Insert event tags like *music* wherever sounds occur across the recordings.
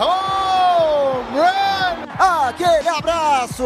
Home run! Aquele abraço.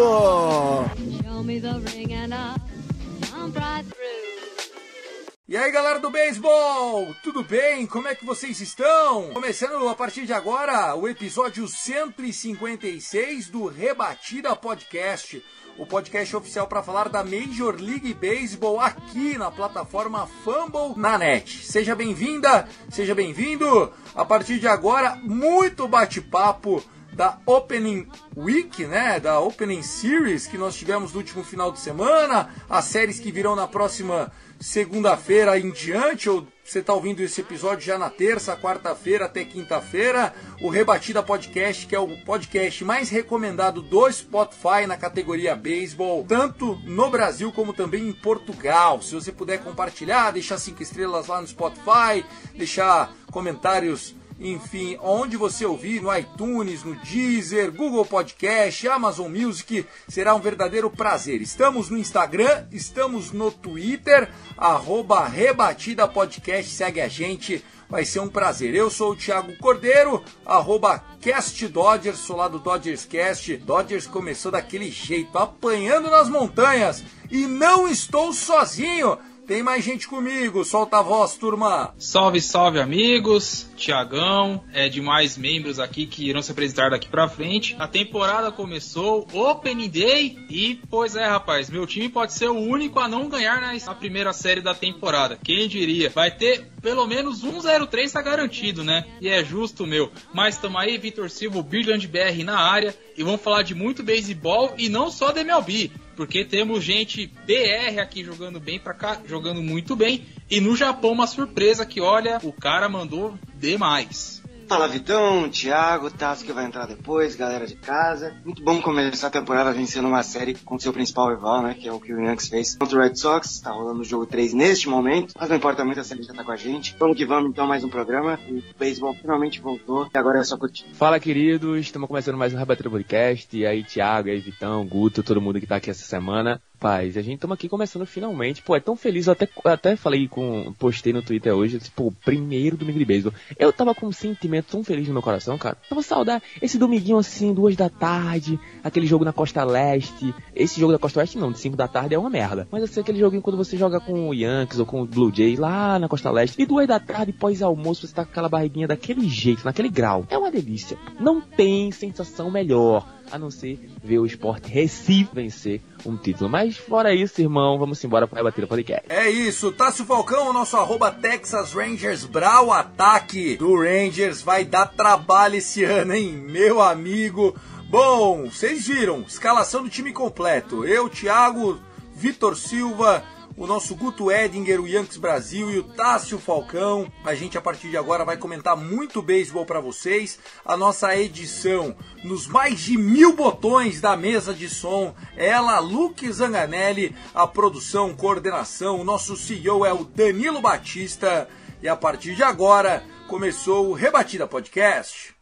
E aí galera do beisebol, tudo bem? Como é que vocês estão? Começando a partir de agora o episódio 156 do Rebatida Podcast, o podcast oficial para falar da Major League Baseball aqui na plataforma Fumble na net. Seja bem-vinda, seja bem-vindo. A partir de agora, muito bate-papo da Opening Week, né, da Opening Series que nós tivemos no último final de semana, as séries que virão na próxima segunda-feira em diante, ou você está ouvindo esse episódio já na terça, quarta-feira até quinta-feira, o Rebatida Podcast, que é o podcast mais recomendado do Spotify na categoria Baseball, tanto no Brasil como também em Portugal. Se você puder compartilhar, deixar cinco estrelas lá no Spotify, deixar comentários enfim, onde você ouvir, no iTunes, no Deezer, Google Podcast, Amazon Music, será um verdadeiro prazer. Estamos no Instagram, estamos no Twitter, arroba Rebatida Podcast, segue a gente, vai ser um prazer. Eu sou o Thiago Cordeiro, arroba Cast Dodgers, sou lá do Dodgers Cast. Dodgers começou daquele jeito, apanhando nas montanhas, e não estou sozinho. Tem mais gente comigo, solta a voz, turma. Salve, salve, amigos. Tiagão, é demais membros aqui que irão se apresentar daqui pra frente. A temporada começou, Opening Day, e pois é, rapaz, meu time pode ser o único a não ganhar na, primeira série da temporada. Quem diria? Vai ter pelo menos 1-0-3 tá garantido, né? E é justo, meu. Mas tamo aí, Vitor Silva, Brilliant BR na área, e vamos falar de muito beisebol e não só da MLB porque temos gente BR aqui jogando bem pra cá, jogando muito bem. E no Japão, uma surpresa que, olha, o cara mandou demais. Fala Vitão, Thiago, Tasso que vai entrar depois, galera de casa. Muito bom começar a temporada vencendo uma série com seu principal rival, né? Que é o que o Yankees fez contra o Red Sox. Tá rolando o jogo 3 neste momento, mas não importa muito, a série já tá com a gente. Vamos que vamos então, mais um programa. O beisebol finalmente voltou e agora é só curtir. Fala, queridos. Estamos começando mais um Rebatida Podcast. E aí, Thiago, e aí, Vitão, Guto, todo mundo que tá aqui essa semana. Paz, a gente estamos aqui começando finalmente. Pô, é tão feliz. Eu até, até falei com. Postei no Twitter hoje. Disse, Pô, primeiro domingo de beisebol. Eu tava com um sentimento tão feliz no meu coração, cara. Tava saudar esse dominguinho assim, duas da tarde. Aquele jogo na Costa Leste. Esse jogo da Costa Leste não, de 5 da tarde é uma merda. Mas assim, aquele joguinho quando você joga com o Yankees ou com o Blue Jays lá na Costa Leste. E duas da tarde, pós-almoço, você tá com aquela barriguinha daquele jeito, naquele grau. É uma delícia. Não tem sensação melhor a não ser ver o Sport Recife vencer um título. Mas fora isso, irmão, vamos embora para bater o podcast. É isso, Tássio Falcão, nosso arroba Texas Rangers Brau, ataque do Rangers vai dar trabalho esse ano, hein, meu amigo. Bom, vocês viram, escalação do time completo. Eu, Thiago, Vitor Silva, o nosso Guto Edinger, o Yankees Brasil e o Tássio Falcão. A gente a partir de agora vai comentar muito beisebol para vocês. A nossa edição nos mais de mil botões da mesa de som. Ela, Luke Zanganelli, a produção, coordenação. O nosso CEO é o Danilo Batista. E a partir de agora começou o Rebatida Podcast.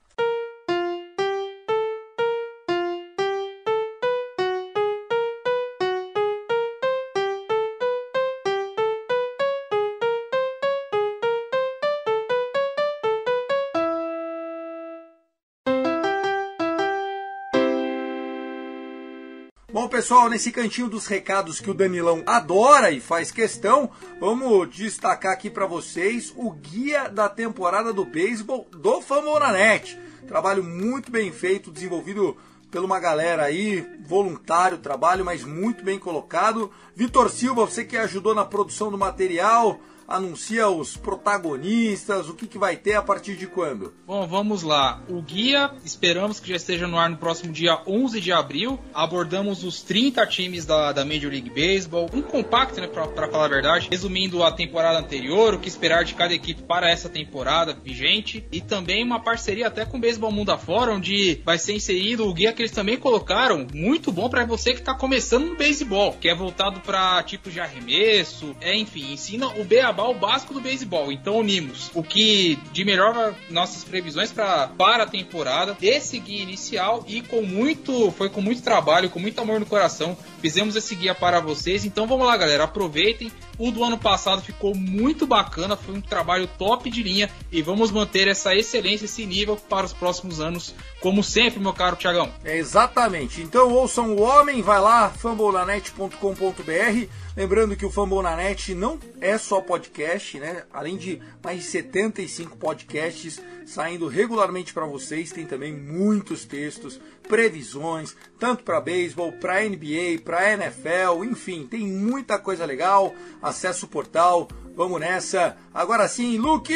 Pessoal, nesse cantinho dos recados que o Danilão adora e faz questão, vamos destacar aqui para vocês o guia da temporada do beisebol do Famonanet. Trabalho muito bem feito, desenvolvido por uma galera aí, voluntário trabalho, mas muito bem colocado. Vitor Silva, você que ajudou na produção do material, anuncia os protagonistas, o que, que vai ter a partir de quando? Bom, vamos lá. O guia, esperamos que já esteja no ar no próximo dia 11 de abril. Abordamos os 30 times da, da Major League Baseball. Um compacto, né, pra falar a verdade. Resumindo a temporada anterior, o que esperar de cada equipe para essa temporada vigente. E também uma parceria até com o Baseball Mundo Afora, onde vai ser inserido o guia que eles também colocaram. Muito bom para você que está começando no beisebol, que é voltado para tipos de arremesso. É, enfim, ensina o beabá, o básico do beisebol. Então unimos o que de melhor nossas previsões pra, para a temporada, esse guia inicial e com muito, foi com muito trabalho, com muito amor no coração, fizemos esse guia para vocês. Então vamos lá, galera, aproveitem. O do ano passado ficou muito bacana, foi um trabalho top de linha e vamos manter essa excelência, esse nível para os próximos anos, como sempre, meu caro Tiagão. É exatamente. Então ouçam o homem, vai lá, fambonanet.com.br Lembrando que o Fambonanet não é só podcast, né? Além de mais de 75 podcasts saindo regularmente para vocês, tem também muitos textos, previsões, tanto para beisebol, para NBA, para NFL, enfim, tem muita coisa legal. Acesse o portal, vamos nessa. Agora sim, Luke,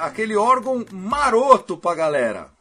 aquele órgão maroto pra galera.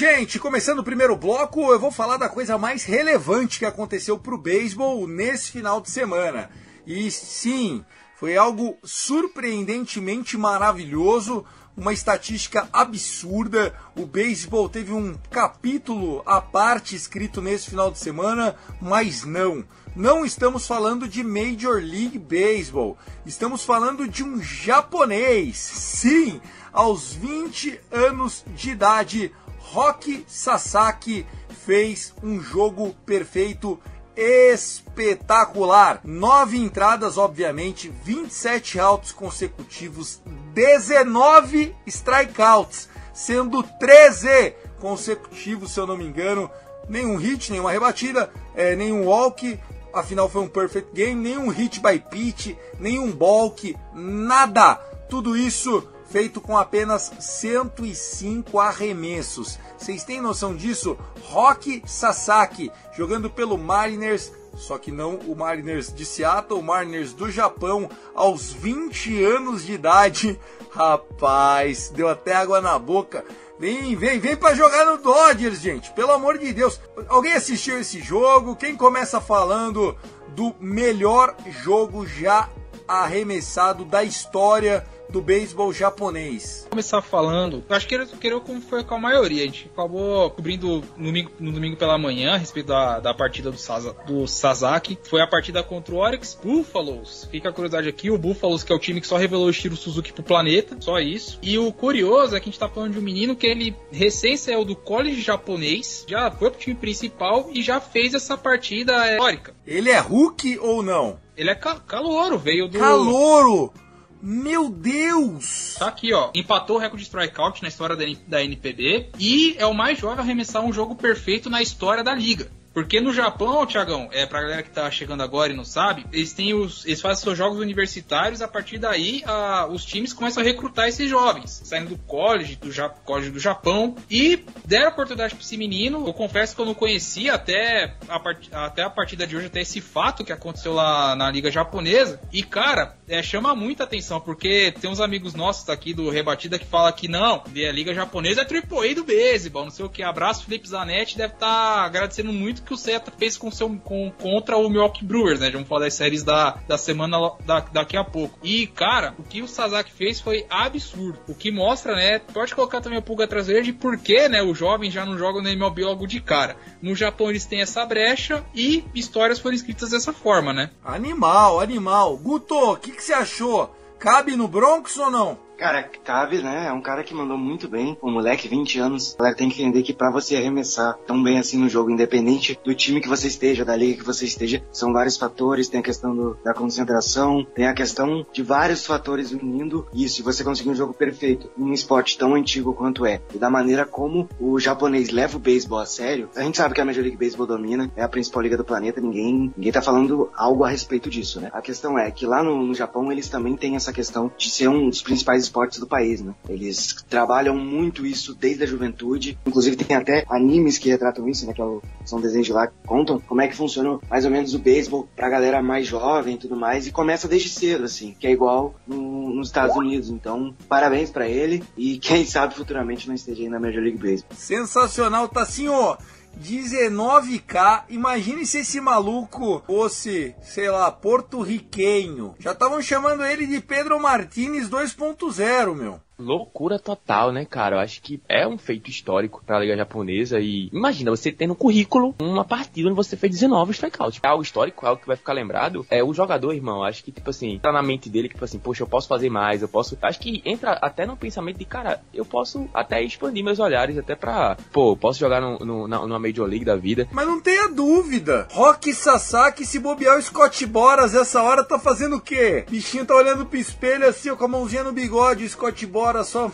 Gente, começando o primeiro bloco, eu vou falar da coisa mais relevante que aconteceu para o beisebol nesse final de semana. E sim, foi algo surpreendentemente maravilhoso, uma estatística absurda. O beisebol teve um capítulo à parte escrito nesse final de semana, mas não. Não estamos falando de Major League Baseball, estamos falando de um japonês. Sim, aos 20 anos de idade, Rock Sasaki fez um jogo perfeito espetacular. Nove entradas, obviamente, 27 altos consecutivos, 19 strikeouts, sendo 13 consecutivos, se eu não me engano. Nenhum hit, nenhuma rebatida, é, nenhum walk, afinal foi um perfect game, nenhum hit by pitch, nenhum balk, nada. Tudo isso feito com apenas 105 arremessos. Vocês têm noção disso? Rock Sasaki jogando pelo Mariners, só que não o Mariners de Seattle, o Mariners do Japão, aos 20 anos de idade. *laughs* Rapaz, deu até água na boca. Vem, vem, vem para jogar no Dodgers, gente. Pelo amor de Deus. Alguém assistiu esse jogo? Quem começa falando do melhor jogo já arremessado da história do beisebol japonês. Vou começar falando, acho que era como foi com a maioria. A gente acabou cobrindo no domingo, no domingo pela manhã a respeito da, da partida do, Sasa, do Sasaki. Foi a partida contra o Oryx Buffaloes. Fica a curiosidade aqui: o Buffaloes, que é o time que só revelou o Shiro Suzuki pro planeta, só isso. E o curioso é que a gente tá falando de um menino que ele recém saiu do college japonês, já foi pro time principal e já fez essa partida histórica. Ele é Hulk ou não? Ele é ca calouro, veio do. Calouro! Meu Deus! Tá aqui, ó. Empatou o recorde de strikeout na história da, da NPB e é o mais jovem a arremessar um jogo perfeito na história da liga. Porque no Japão, Tiagão, é pra galera que tá chegando agora e não sabe, eles têm os. Eles fazem seus jogos universitários, a partir daí a, os times começam a recrutar esses jovens, saindo do college, do ja, college do Japão, e deram oportunidade pra esse menino. Eu confesso que eu não conhecia até a, part, até a partida de hoje, até esse fato que aconteceu lá na Liga Japonesa. E, cara, é, chama muita atenção, porque tem uns amigos nossos aqui do Rebatida que fala que não, a Liga Japonesa é AAA do beisebol, não sei o que. Abraço, Felipe Zanetti, deve estar tá agradecendo muito que o Seta fez com seu, com, contra o Milwaukee Brewers, né? Vamos falar das séries da, da semana da, daqui a pouco. E, cara, o que o Sasaki fez foi absurdo. O que mostra, né? Pode colocar também a pulga traseira de por que, né? Os jovens já não jogam no MLB logo de cara. No Japão eles têm essa brecha e histórias foram escritas dessa forma, né? Animal, animal. Guto, o que, que você achou? Cabe no Bronx ou não? Cara, cabe, né? É um cara que mandou muito bem. Um moleque, 20 anos. Galera tem que entender que para você arremessar tão bem assim no jogo, independente do time que você esteja, da liga que você esteja, são vários fatores. Tem a questão do, da concentração, tem a questão de vários fatores unindo. E você conseguir um jogo perfeito em um esporte tão antigo quanto é, e da maneira como o japonês leva o beisebol a sério, a gente sabe que a Major League Baseball domina, é a principal liga do planeta, ninguém, ninguém tá falando algo a respeito disso, né? A questão é que lá no, no Japão eles também têm essa questão de ser um dos principais esportes do país, né? Eles trabalham muito isso desde a juventude, inclusive tem até animes que retratam isso, né? Que é são desenhos de lá que contam como é que funciona mais ou menos o beisebol pra galera mais jovem e tudo mais, e começa desde cedo, assim, que é igual no, nos Estados Unidos. Então, parabéns para ele e quem sabe futuramente não esteja aí na Major League Baseball. Sensacional, assim, ó. 19k. Imagine se esse maluco fosse, sei lá, porto-riquenho. Já estavam chamando ele de Pedro Martinez 2.0, meu. Loucura total, né, cara? Eu acho que é um feito histórico pra Liga Japonesa e imagina você ter no currículo uma partida onde você fez 19 strikeouts. É algo histórico, é algo que vai ficar lembrado. É o jogador, irmão, acho que, tipo assim, tá na mente dele que, tipo assim, poxa, eu posso fazer mais, eu posso. Acho que entra até no pensamento de, cara, eu posso até expandir meus olhares até pra, pô, posso jogar no, no, na, numa Major League da vida. Mas não tenha dúvida. Rock Sasaki, se bobear o Scott Boras essa hora, tá fazendo o quê? Bichinho tá olhando pro espelho assim, ó, com a mãozinha no bigode, o Scott Boras Bora só.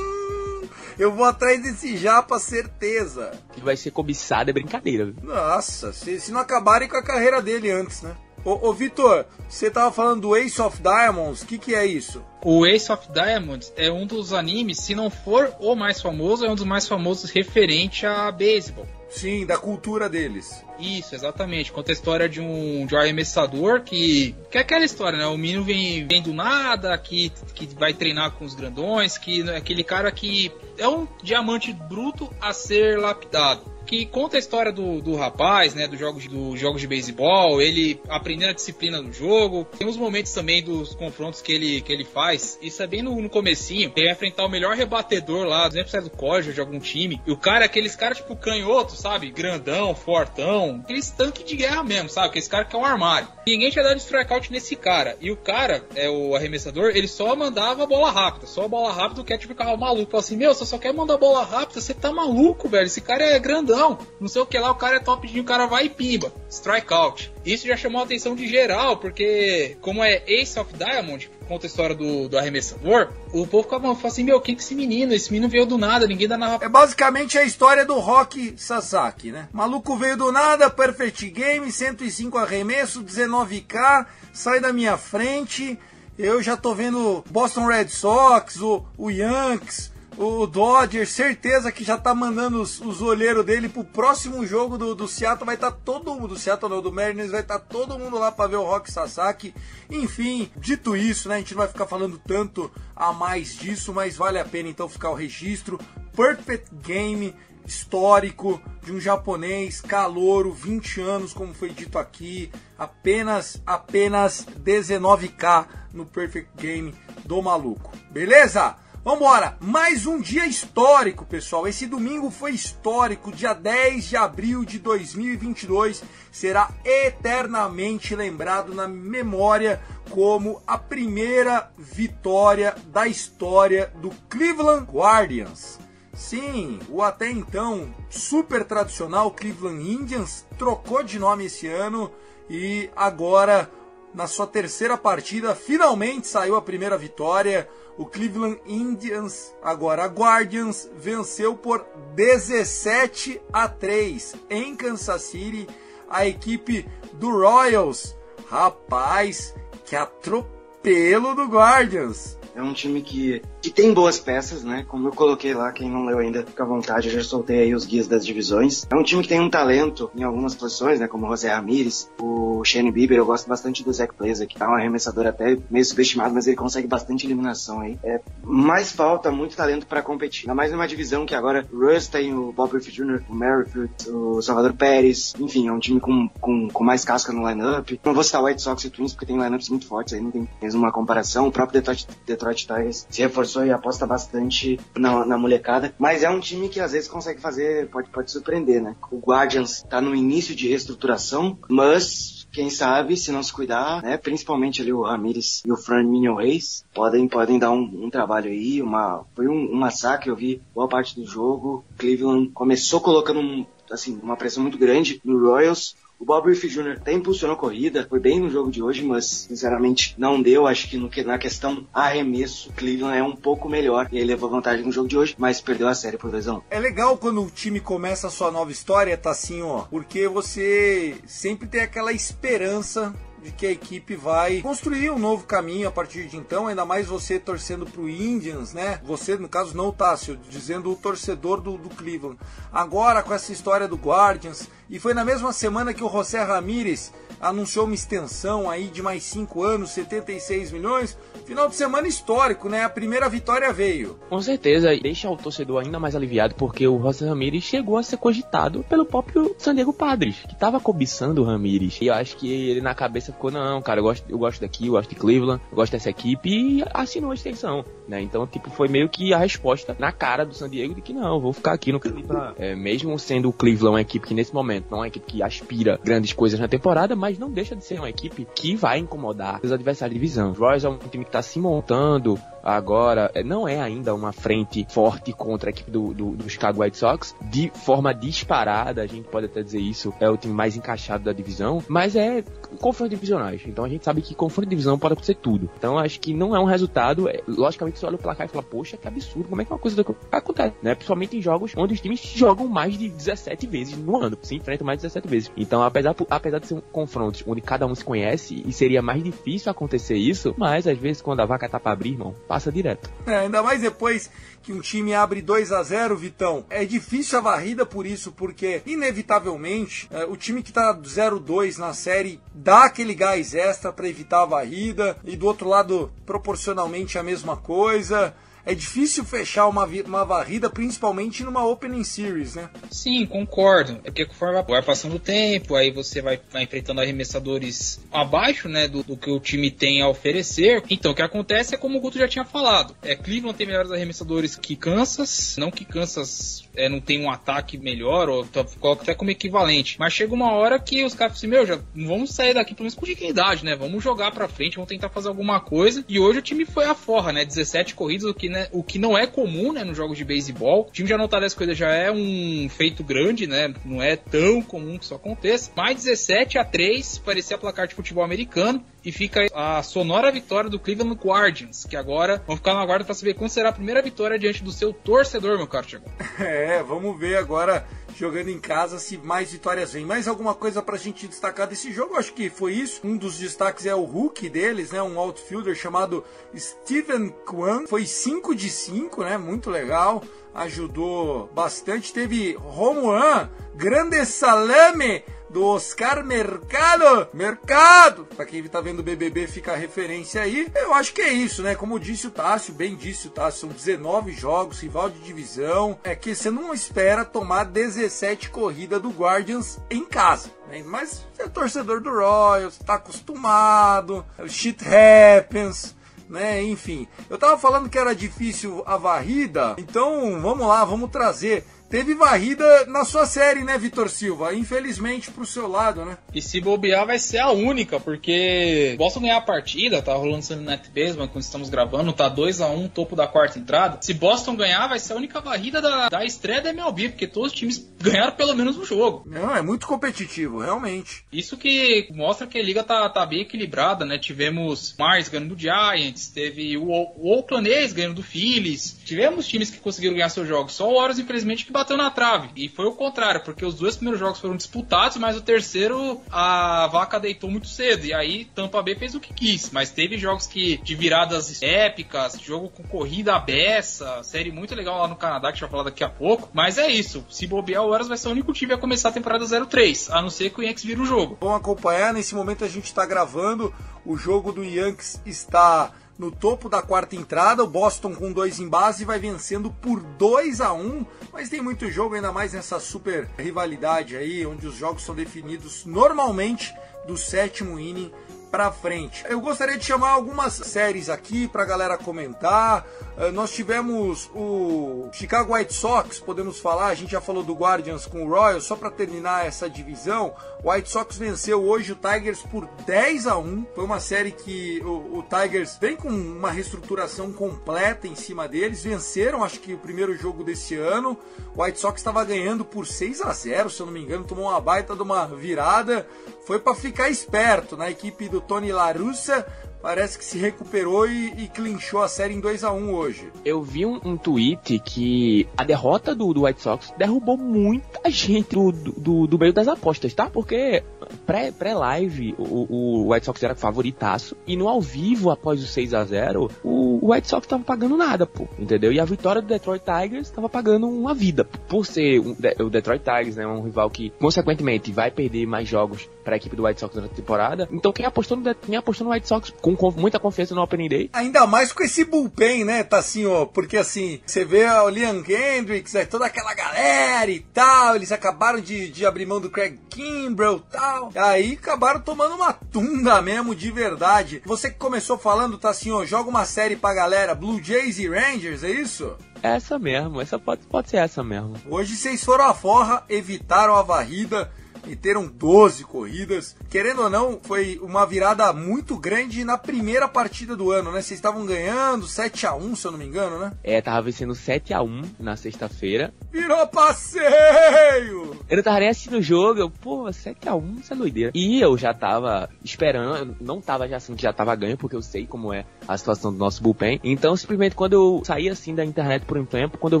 *laughs* Eu vou atrás desse japa, certeza. Que vai ser cobiçado, é brincadeira. Nossa, se, se não acabarem com a carreira dele antes, né? Ô, ô Vitor, você tava falando do Ace of Diamonds, o que, que é isso? O Ace of Diamonds é um dos animes, se não for o mais famoso, é um dos mais famosos referente a beisebol. Sim, da cultura deles. Isso, exatamente. Conta a história de um, de um arremessador que. Que é aquela história, né? O menino vem, vem do nada, que, que vai treinar com os grandões, que é aquele cara que é um diamante bruto a ser lapidado que conta a história do, do rapaz, né, dos jogos, do jogos de beisebol, ele aprendendo a disciplina do jogo. Tem uns momentos também dos confrontos que ele, que ele faz, isso é bem no, no comecinho, ele vai enfrentar o melhor rebatedor lá, exemplo, é do college de algum time, e o cara é aqueles caras tipo canhoto, sabe, grandão, fortão, aqueles tanque de guerra mesmo, sabe, aqueles caras que é um armário. Ninguém tinha dado strikeout nesse cara, e o cara, é o arremessador, ele só mandava bola rápida, só a bola rápida, o Cat ficava maluco, falou assim, meu, você só quer mandar bola rápida, você tá maluco, velho, esse cara é grandão, não, sei o que lá, o cara é top, o cara vai e pimba, strikeout. Isso já chamou a atenção de geral, porque como é Ace of Diamond, conta a história do, do arremessador, o povo ficava falando assim, meu, quem que é esse menino? Esse menino veio do nada, ninguém dá nada. É basicamente a história do Rock Sasaki, né? Maluco veio do nada, perfect game, 105 arremesso, 19k, sai da minha frente, eu já tô vendo Boston Red Sox, o, o Yankees, o Dodger, certeza que já tá mandando os, os olheiros dele pro próximo jogo do, do Seattle. Vai estar tá todo mundo, do Seattle não, do Mariners, vai estar tá todo mundo lá para ver o Rock Sasaki. Enfim, dito isso, né? A gente não vai ficar falando tanto a mais disso, mas vale a pena então ficar o registro. Perfect Game histórico de um japonês calouro, 20 anos, como foi dito aqui, apenas apenas 19k no Perfect Game do maluco. Beleza? Vambora! Mais um dia histórico, pessoal. Esse domingo foi histórico. Dia 10 de abril de 2022 será eternamente lembrado na memória como a primeira vitória da história do Cleveland Guardians. Sim, o até então super tradicional Cleveland Indians trocou de nome esse ano e agora, na sua terceira partida, finalmente saiu a primeira vitória o Cleveland Indians, agora Guardians, venceu por 17 a 3 em Kansas City a equipe do Royals. Rapaz, que atropelo do Guardians! É um time que, que tem boas peças, né? Como eu coloquei lá, quem não leu ainda, fica à vontade, eu já soltei aí os guias das divisões. É um time que tem um talento em algumas posições, né? Como o José Ramirez, o Shane Bieber, eu gosto bastante do Zach Plaza, que tá um arremessador até meio subestimado, mas ele consegue bastante eliminação aí. É, mas falta muito talento para competir. Ainda mais numa divisão que agora o Russ tem o Bob Griffith Jr., o Merrifield, o Salvador Pérez, enfim, é um time com, com, com mais casca no lineup. Não vou citar White Sox e Twins porque tem lineups muito fortes aí, não tem mesmo uma comparação. O próprio Detroit, Detroit Detroit Tigers se reforçou e aposta bastante na, na molecada. Mas é um time que às vezes consegue fazer, pode, pode surpreender, né? O Guardians tá no início de reestruturação, mas quem sabe, se não se cuidar, né, principalmente ali o Ramirez e o Fran Minion Reis, podem, podem dar um, um trabalho aí, uma, foi um, um massacre, eu vi boa parte do jogo, Cleveland começou colocando um, assim, uma pressão muito grande no Royals, o Bob Griffith Jr. até impulsionou a corrida, foi bem no jogo de hoje, mas sinceramente não deu. Acho que no, na questão arremesso, Cleveland é um pouco melhor e aí levou vantagem no jogo de hoje, mas perdeu a série por 2 É legal quando o time começa a sua nova história, tá assim, ó, porque você sempre tem aquela esperança de que a equipe vai construir um novo caminho a partir de então, ainda mais você torcendo pro Indians, né? Você, no caso, não o Tássio, dizendo o torcedor do, do Cleveland. Agora, com essa história do Guardians, e foi na mesma semana que o José Ramírez anunciou uma extensão aí de mais 5 anos, 76 milhões. Final de semana histórico, né? A primeira vitória veio. Com certeza, deixa o torcedor ainda mais aliviado, porque o José Ramírez chegou a ser cogitado pelo próprio San Diego Padres, que tava cobiçando o Ramírez. E eu acho que ele na cabeça ficou, não, cara, eu gosto, eu gosto daqui, eu gosto de Cleveland, eu gosto dessa equipe, e assinou a extensão, né? Então, tipo, foi meio que a resposta na cara do San Diego de que não, vou ficar aqui no Cleveland. É, mesmo sendo o Cleveland uma equipe que nesse momento não é uma equipe que aspira grandes coisas na temporada, mas não deixa de ser uma equipe que vai incomodar os adversários de divisão. Os Royals é um time que está se montando agora, é, não é ainda uma frente forte contra a equipe do, do, do Chicago White Sox, de forma disparada, a gente pode até dizer isso, é o time mais encaixado da divisão, mas é confronto divisionais, então a gente sabe que confronto de divisão pode acontecer tudo. Então acho que não é um resultado, é, logicamente você olha o placar e fala, poxa, que absurdo, como é que uma coisa acontece, né? Principalmente em jogos onde os times jogam mais de 17 vezes no ano, se enfrentam mais de 17 vezes. Então, apesar, apesar de ser um confronto onde cada um se conhece e seria mais difícil acontecer isso, mas às vezes quando a vaca tá pra abrir, irmão, passa direto. É, ainda mais depois que um time abre 2 a 0 Vitão. É difícil a varrida por isso, porque inevitavelmente é, o time que tá 0-2 na série dá aquele gás extra para evitar a varrida, e do outro lado, proporcionalmente a mesma coisa é difícil fechar uma, uma varrida, principalmente numa Opening Series, né? Sim, concordo. É porque conforme vai passando o tempo, aí você vai, vai enfrentando arremessadores abaixo, né, do, do, que o time tem a oferecer. Então, o que acontece é como o Guto já tinha falado. É, Cleveland tem melhores arremessadores que Kansas, não que Kansas é, não tem um ataque melhor, ou coloca até como equivalente. Mas chega uma hora que os caras assim, meu, já vamos sair daqui pelo menos com dignidade, né? Vamos jogar pra frente, vamos tentar fazer alguma coisa. E hoje o time foi a forra, né? 17 corridas, o que né, o que não é comum, né, nos jogos de beisebol. O time já anotar 10 coisas já é um feito grande, né? Não é tão comum que isso aconteça. Mais 17 a 3, parecia placar de futebol americano. E fica a sonora vitória do Cleveland Guardians, que agora vão ficar na guarda para saber quando será a primeira vitória diante do seu torcedor, meu caro Thiago. *laughs* É, vamos ver agora jogando em casa se mais vitórias vêm. Mais alguma coisa pra gente destacar desse jogo? Acho que foi isso. Um dos destaques é o Hulk deles, né? Um outfielder chamado Steven Kwan. Foi 5 de 5, né? Muito legal. Ajudou bastante. Teve Romuan, grande salame do Oscar Mercado. Mercado! Pra quem tá vendo o BBB, fica a referência aí. Eu acho que é isso, né? Como disse o Tássio, bem disse o Tássio, são 19 jogos, rival de divisão. É que você não espera tomar 17 corridas do Guardians em casa. Né? Mas você é torcedor do Royals, tá acostumado, shit happens né? Enfim, eu tava falando que era difícil a varrida, então vamos lá, vamos trazer teve varrida na sua série, né, Vitor Silva? Infelizmente pro seu lado, né? E se bobear vai ser a única, porque Boston ganhar a partida, tá rolando no Net Baseball quando estamos gravando, tá 2 a 1 um, topo da quarta entrada. Se Boston ganhar, vai ser a única varrida da, da estreia da MLB, porque todos os times ganharam pelo menos um jogo. Não, é muito competitivo, realmente. Isso que mostra que a liga tá, tá bem equilibrada, né? Tivemos Mars ganhando do Giants, teve o, o Oakland A's ganhando do Phillies, tivemos times que conseguiram ganhar seus jogos. Só o Warriors, infelizmente, que bateu na trave. E foi o contrário, porque os dois primeiros jogos foram disputados, mas o terceiro a vaca deitou muito cedo. E aí Tampa Bay fez o que quis. Mas teve jogos que de viradas épicas, jogo com corrida beça, série muito legal lá no Canadá, que a gente vai falar daqui a pouco. Mas é isso. Se bobear, o Warriors vai ser o único time a começar a temporada 0-3, a não ser que o Yankees vira o jogo. Vamos acompanhar. Nesse momento a gente está gravando. O jogo do Yankees está no topo da quarta entrada. O Boston com dois em base vai vencendo por 2 a 1 mas tem muito jogo, ainda mais nessa super rivalidade aí, onde os jogos são definidos normalmente do sétimo inning pra frente. Eu gostaria de chamar algumas séries aqui pra galera comentar. Uh, nós tivemos o Chicago White Sox, podemos falar, a gente já falou do Guardians com o Royals, só para terminar essa divisão, o White Sox venceu hoje o Tigers por 10 a 1. Foi uma série que o, o Tigers vem com uma reestruturação completa em cima deles, venceram acho que o primeiro jogo desse ano. O White Sox estava ganhando por 6 a 0, se eu não me engano, tomou uma baita de uma virada. Foi para ficar esperto na equipe do Tony La Russa parece que se recuperou e, e clinchou a série em 2 a 1 hoje. Eu vi um, um tweet que a derrota do, do, White Sox derrubou muita *laughs* gente do, do, do meio das apostas, tá? Porque pré-live pré o, o White Sox era favoritaço e no ao vivo, após o 6 a 0 o, o White Sox tava pagando nada, pô, entendeu? E a vitória do Detroit Tigers tava pagando uma vida. Por ser um, o Detroit Tigers, né, um rival que, consequentemente, vai perder mais jogos para a equipe do White Sox durante a temporada. Então quem apostou no, quem apostou no White Sox com, muita confiança no Opening Day. Ainda mais com esse bullpen, né, tá assim, ó, porque assim, você vê o Liam Hendricks, é, toda aquela galera e tal, eles acabaram de, de abrir mão do Craig Kimbrell e tal, aí acabaram tomando uma tunda mesmo de verdade. Você que começou falando, tá assim, ó, joga uma série pra galera, Blue Jays e Rangers, é isso? Essa mesmo, essa pode, pode ser essa mesmo. Hoje vocês foram à forra, evitaram a varrida, e teram 12 corridas. Querendo ou não, foi uma virada muito grande na primeira partida do ano, né? Vocês estavam ganhando 7 a 1 se eu não me engano, né? É, tava vencendo 7 a 1 na sexta-feira. Virou passeio! Eu não tava nem assistindo o jogo, eu, pô, 7 a 1 isso é doideira. E eu já tava esperando, não tava já assim que já tava ganho, porque eu sei como é a situação do nosso bullpen. Então, simplesmente quando eu saí assim da internet por um tempo, quando eu,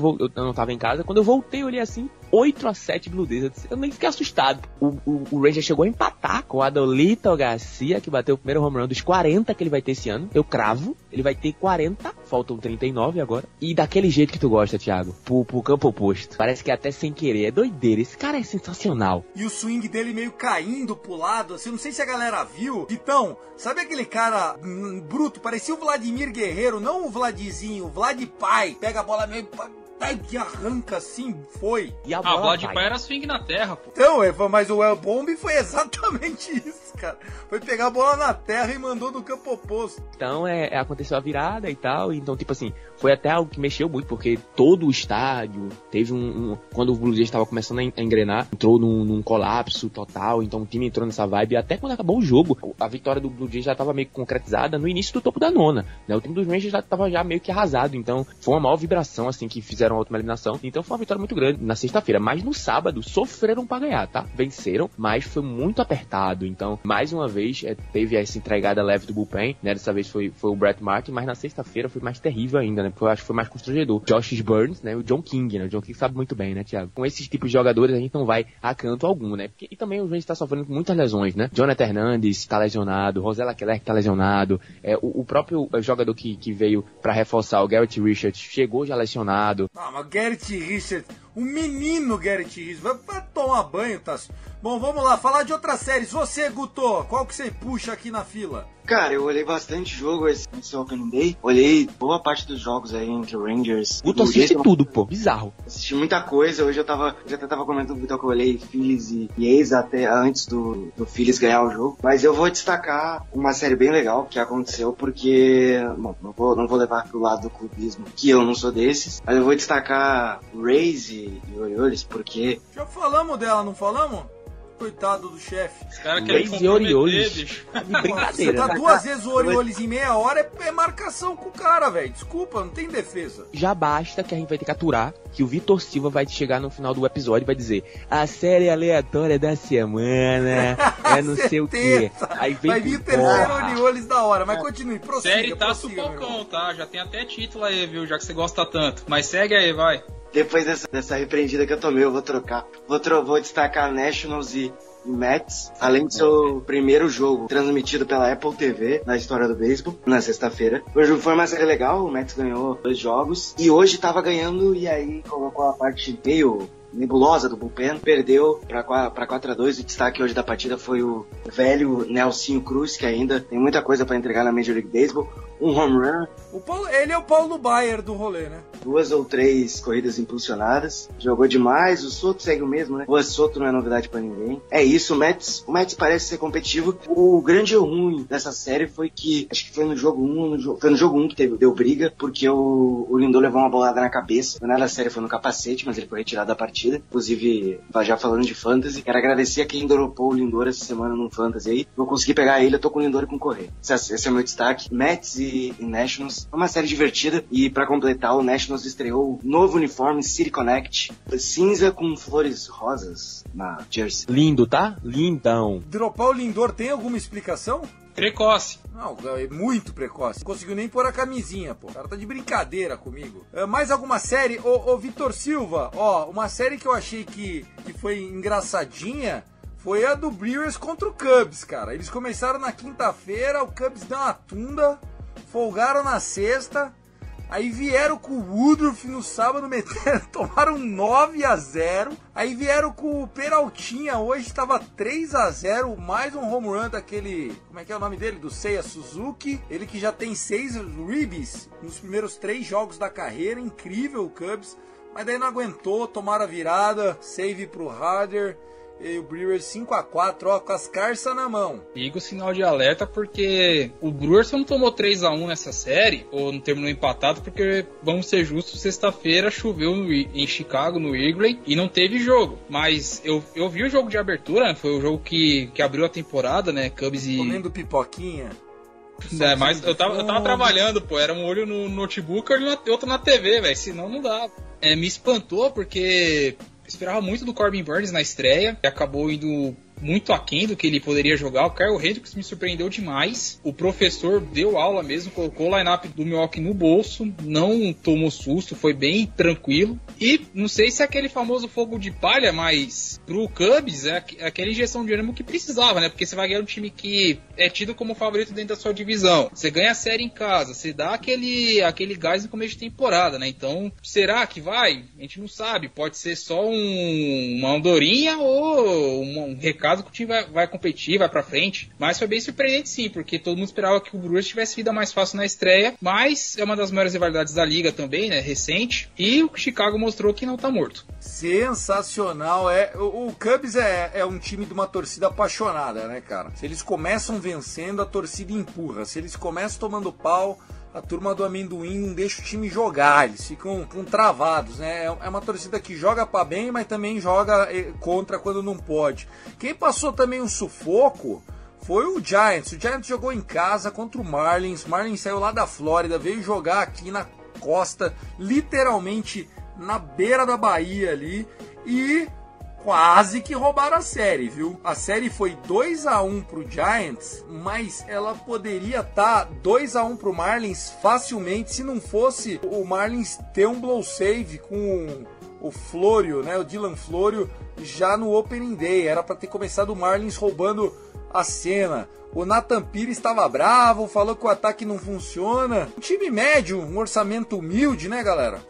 vou, eu não tava em casa, quando eu voltei, eu olhei assim, 8 a 7 Blue Jays. Eu nem fiquei assustado. O, o, o Ranger chegou a empatar com o Adolito Garcia, que bateu o primeiro home run dos 40 que ele vai ter esse ano. Eu cravo, ele vai ter 40, faltam 39 agora. E daquele jeito que tu gosta, Thiago, pro, pro campo oposto. Parece que é até sem querer, é doideira. Esse cara é sensacional. E o swing dele meio caindo pro lado, assim, não sei se a galera viu. Então, sabe aquele cara hum, bruto, parecia o Vladimir Guerreiro, não o Vladizinho, o Vlad Pai. Pega a bola meio Ai, que arranca assim, foi. E a bola ah, Vlad Pai era swing na terra, pô. Então, mas o El Bomb foi exatamente isso, cara. Foi pegar a bola na terra e mandou no campo oposto. Então, é, é, aconteceu a virada e tal. Então, tipo assim, foi até algo que mexeu muito, porque todo o estádio teve um. um quando o Blue Jays estava começando a engrenar, entrou num, num, colapso total. Então, o time entrou nessa vibe. Até quando acabou o jogo, a vitória do Blue Jays já estava meio concretizada no início do topo da nona. Né? O time dos Rangers já estava já meio que arrasado. Então, foi uma maior vibração, assim, que fizeram a última eliminação. Então foi uma vitória muito grande na sexta-feira. Mas no sábado sofreram para ganhar, tá? Venceram, mas foi muito apertado. Então, mais uma vez, é, teve essa entregada leve do bullpen, né? Dessa vez foi, foi o Brett Martin, mas na sexta-feira foi mais terrível ainda, né? Porque eu acho que foi mais constrangedor. Josh Burns, né? O John King, né? O John King sabe muito bem, né, Thiago? Com esses tipos de jogadores a gente não vai a canto algum, né? Porque, e também o gente tá sofrendo muitas lesões, né? Jonathan Hernandes tá lesionado, Rosella Keller tá lesionado, é, o, o próprio jogador que, que veio para reforçar, o Garrett Richards, chegou já lesionado. Ah, mas Garrett Richards, o menino Garrett Richards, vai, vai tomar banho, Tasso. Bom, vamos lá, falar de outras séries. Você, Guto, qual que você puxa aqui na fila? Cara, eu olhei bastante jogo esse, esse Opening Day. Olhei boa parte dos jogos aí entre o Rangers. Guto assiste tudo, pô. Bizarro. Assisti muita coisa. Hoje eu tava. Já até tava comentando com o Vitor que eu olhei Phillies e, e Ace até antes do, do Phillies ganhar o jogo. Mas eu vou destacar uma série bem legal que aconteceu porque. Bom, não vou, não vou levar pro lado do clubismo, que eu não sou desses. Mas eu vou destacar Rays e, e Orioles porque. Já falamos dela, não falamos? Coitado do chefe. Os caras querem bicho. *laughs* Brincadeira. Você tá duas vezes o Orioles em meia hora, é, é marcação com o cara, velho. Desculpa, não tem defesa. Já basta que a gente vai ter que aturar que o Vitor Silva vai chegar no final do episódio e vai dizer a série aleatória da semana *laughs* é não sei o que. Aí vem vai vir o terceiro Orioles da hora, mas continue, prossiga. Série tá sufocão, tá? Já tem até título aí, viu? Já que você gosta tanto. Mas segue aí, vai. Depois dessa, dessa repreendida que eu tomei, eu vou trocar. Vou, tro vou destacar Nationals e Mets, além de ser o primeiro jogo transmitido pela Apple TV na história do beisebol, na sexta-feira. O jogo foi uma série legal, o Mets ganhou dois jogos e hoje tava ganhando e aí colocou a parte meio nebulosa do bullpen, perdeu para 4 a 2 O destaque hoje da partida foi o velho Nelsinho Cruz, que ainda tem muita coisa para entregar na Major League Baseball. um home run, O Paulo, ele é o Paulo Baier do rolê, né? duas ou três corridas impulsionadas. Jogou demais, o Soto segue o mesmo, né? O Soto não é novidade pra ninguém. É isso, o Mets, o Mets parece ser competitivo. O grande ruim dessa série foi que, acho que foi no jogo 1, no jogo, foi no jogo 1 que teve, deu briga, porque o, o Lindor levou uma bolada na cabeça. Não era da série, foi no capacete, mas ele foi retirado da partida. Inclusive, já falando de fantasy, quero agradecer a quem dropou o Lindor essa semana no fantasy aí. Vou conseguir pegar ele, eu tô com o Lindor e com o. Esse, esse é o meu destaque. Mets e, e Nationals. É uma série divertida. E pra completar, o Nationals estreou o novo uniforme City Connect. Cinza com flores rosas na jersey. Lindo, tá? Lindão. Dropar o Lindor tem alguma explicação? Precoce. Não, é muito precoce. Não conseguiu nem pôr a camisinha, pô. O cara tá de brincadeira comigo. É, mais alguma série? Ô, ô Vitor Silva, ó, uma série que eu achei que, que foi engraçadinha foi a do Brewers contra o Cubs, cara. Eles começaram na quinta-feira, o Cubs deu uma tunda, folgaram na sexta, aí vieram com o Woodruff no sábado, *laughs* meteram, tomaram 9 a 0 Aí vieram com o Peraltinha, hoje estava 3 a 0 mais um home run daquele, como é que é o nome dele? Do Seiya Suzuki. Ele que já tem 6 ribs nos primeiros 3 jogos da carreira, incrível o Cubs. Mas daí não aguentou, tomaram a virada, save pro Harder. E o Brewers 5 a 4 ó, com as carças na mão. Liga o sinal de alerta porque o Brewers só não tomou 3 a 1 nessa série, ou não terminou empatado, porque, vamos ser justos, sexta-feira choveu no em Chicago, no Wrigley, e não teve jogo. Mas eu, eu vi o jogo de abertura, né? foi o jogo que, que abriu a temporada, né? Cubs e. Comendo pipoquinha. *laughs* É, mas eu tava, eu tava trabalhando, pô, era um olho no notebook e outro na TV, velho, senão não dá. É, me espantou porque esperava muito do Corbin Burns na estreia, e acabou indo muito aquém do que ele poderia jogar. O Kyle Hendricks me surpreendeu demais. O professor deu aula mesmo, colocou o lineup do Milwaukee no bolso, não tomou susto, foi bem tranquilo. E não sei se é aquele famoso fogo de palha, mas pro Cubs é aqu- aquela injeção de ânimo que precisava, né? Porque você vai ganhar um time que é tido como favorito dentro da sua divisão. Você ganha a série em casa, você dá aquele, aquele gás no começo de temporada, né? Então, será que vai? A gente não sabe. Pode ser só um, uma andorinha ou um, um recado que o time vai, vai competir, vai pra frente. Mas foi bem surpreendente sim, porque todo mundo esperava que o Brewers tivesse vida mais fácil na estreia. Mas é uma das maiores rivalidades da liga também, né? Recente. E o Chicago mostrou que não tá morto. Sensacional. É, o, o Cubs é, é um time de uma torcida apaixonada, né, cara? Se eles começam vencendo, a torcida empurra. Se eles começam tomando pau, a turma do amendoim não deixa o time jogar. Eles ficam, ficam travados, né? É é uma torcida que joga pra bem, mas também joga eh, contra quando não pode. Quem passou também um sufoco foi o Giants. O Giants jogou em casa contra o Marlins. O Marlins saiu lá da Flórida, veio jogar aqui na costa, literalmente na beira da Bahia ali e quase que roubaram a série, viu? A série foi 2 a 1 pro Giants, mas ela poderia estar tá 2 a 1 pro Marlins facilmente se não fosse o Marlins ter um blow save com o Flório, né? O Dylan Flório já no opening day. Era para ter começado o Marlins roubando a cena. O Nathan Pires estava bravo, falou que o ataque não funciona. Um time médio, um orçamento humilde, né, galera?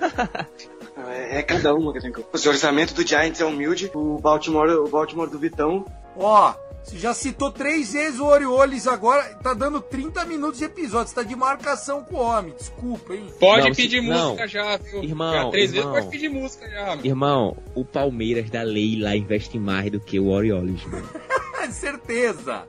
*laughs* É, é cada uma que tem que. O orçamento do Giants é humilde, o Baltimore, o Baltimore do Vitão. Ó, você já citou três vezes o Orioles agora, tá dando 30 minutos de episódio. Você tá de marcação com o homem, desculpa, hein? Pode Não, se- pedir não. música já, viu? Irmão, já três irmão. vezes pode pedir música já, meu. Irmão, o Palmeiras da Leila investe mais do que o Orioles, mano. *laughs* certeza.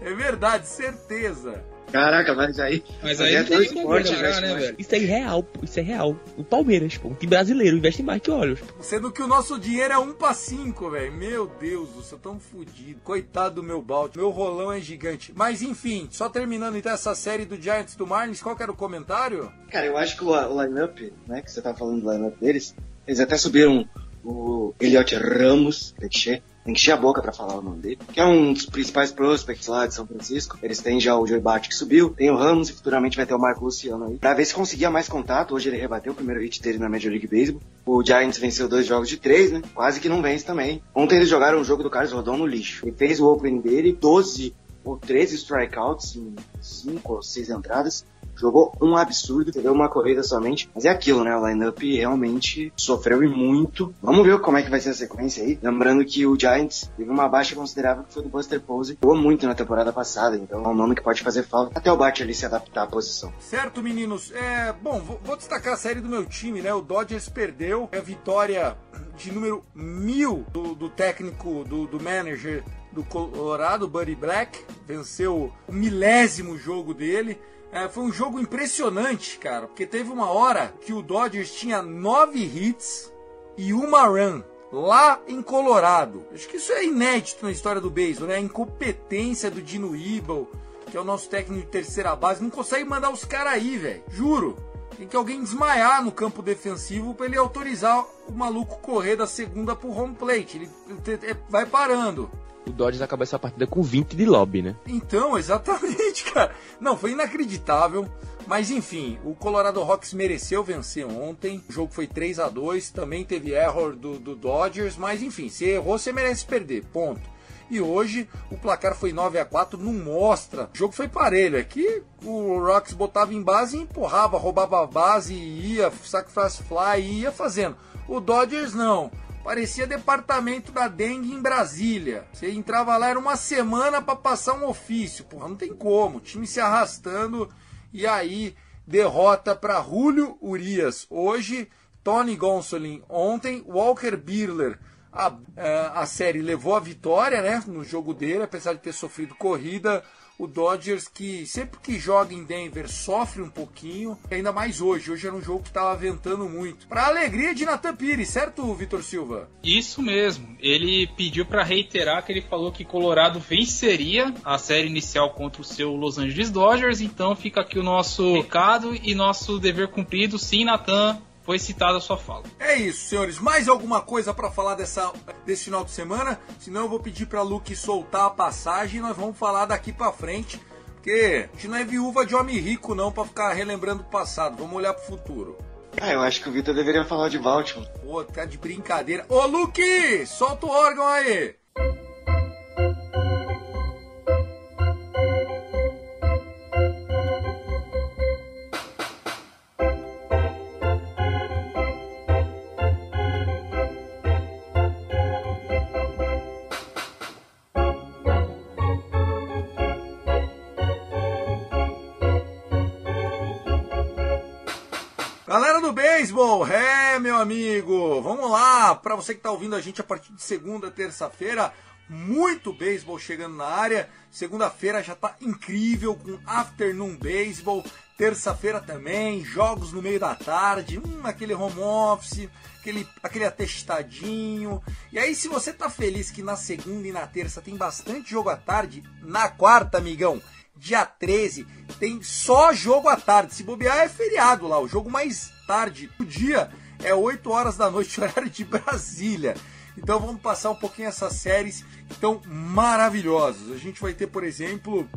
É verdade, certeza. Caraca, mas aí. Mas aí é tem investe né, mais. velho? Isso é irreal, pô, isso é real. O Palmeiras, pô, um time brasileiro investe mais que o Orioles. pô. Sendo que o nosso dinheiro é um pra cinco, velho. Meu Deus do céu, tão fudido. Coitado do meu balde. Meu rolão é gigante. Mas enfim, só terminando então essa série do Giants do Marlins, qual que era o comentário? Cara, eu acho que o, o lineup, né, que você tá falando do lineup deles, eles até subiram o Eliot Ramos, que encher, tem que encher a boca pra falar o nome dele, que é um dos principais prospects lá de São Francisco. Eles têm já o Joey Bart que subiu, tem o Ramos e futuramente vai ter o Marco Luciano aí. Pra ver se conseguia mais contato, hoje ele rebateu o primeiro hit dele na Major League Baseball. O Giants venceu dois jogos de três, né? Quase que não vence também. Ontem eles jogaram o jogo do Carlos Rodon no lixo. Ele fez o opening dele, 12 ou 13 strikeouts em 5 ou 6 entradas. Jogou um absurdo, teve uma corrida somente, mas é aquilo, né? O lineup realmente sofreu e muito. Vamos ver como é que vai ser a sequência aí. Lembrando que o Giants teve uma baixa considerável que foi do Buster Posey, jogou muito na temporada passada, então é um nome que pode fazer falta até o ali se adaptar à posição. Certo, meninos. É, bom, vou, vou destacar a série do meu time, né? O Dodgers perdeu a vitória de número mil do, do técnico, do, do manager do Colorado, Buddy Black, venceu o milésimo jogo dele. É, foi um jogo impressionante, cara, porque teve uma hora que o Dodgers tinha nove hits e uma run lá em Colorado. Acho que isso é inédito na história do beisebol, né? A incompetência do Dino Ebel, que é o nosso técnico de terceira base, não consegue mandar os caras aí, velho. Juro. Tem que alguém desmaiar no campo defensivo para ele autorizar o maluco correr da segunda pro home plate. Ele, ele vai parando o Dodgers acabou essa partida com 20 de lobby, né? Então, *laughs* exatamente, cara. Não, foi inacreditável. Mas enfim, o Colorado Rocks mereceu vencer ontem. O jogo foi 3 a 2 Também teve error do, do Dodgers. Mas enfim, se errou, você merece perder. Ponto. E hoje o placar foi 9 a 4 não mostra. O jogo foi parelho. Aqui é o Rocks botava em base e empurrava, roubava a base, ia, sacrifice fly, ia fazendo. O Dodgers não. Parecia departamento da dengue em Brasília. Você entrava lá, era uma semana para passar um ofício. Porra, não tem como. O time se arrastando e aí derrota para Julio Urias. Hoje, Tony Gonsolin. Ontem, Walker Birler. A, é, a série levou a vitória né, no jogo dele, apesar de ter sofrido corrida o Dodgers que sempre que joga em Denver sofre um pouquinho, ainda mais hoje. Hoje era um jogo que estava ventando muito. Para alegria de Nathan Pires, certo, Vitor Silva? Isso mesmo. Ele pediu para reiterar que ele falou que Colorado venceria a série inicial contra o seu Los Angeles Dodgers. Então fica aqui o nosso recado e nosso dever cumprido. Sim, Nathan, foi citada a sua fala. É isso, senhores. Mais alguma coisa para falar dessa, desse final de semana? Senão eu vou pedir para Luke soltar a passagem e nós vamos falar daqui para frente. Porque a gente não é viúva de homem rico não para ficar relembrando o passado. Vamos olhar pro futuro. Ah, eu acho que o Vitor deveria falar de Baltimore. Pô, tá de brincadeira. Ô, Luke! Solta o órgão aí! Beisebol, é meu amigo, vamos lá, para você que está ouvindo a gente a partir de segunda, terça-feira, muito beisebol chegando na área. Segunda-feira já está incrível com Afternoon Baseball. Terça-feira também, jogos no meio da tarde, hum, aquele home office, aquele, aquele atestadinho. E aí, se você tá feliz que na segunda e na terça tem bastante jogo à tarde, na quarta, amigão, dia 13, tem só jogo à tarde. Se bobear, é feriado lá. O jogo mais tarde do dia é 8 horas da noite, *laughs* horário de Brasília. Então vamos passar um pouquinho essas séries que estão maravilhosas. A gente vai ter, por exemplo,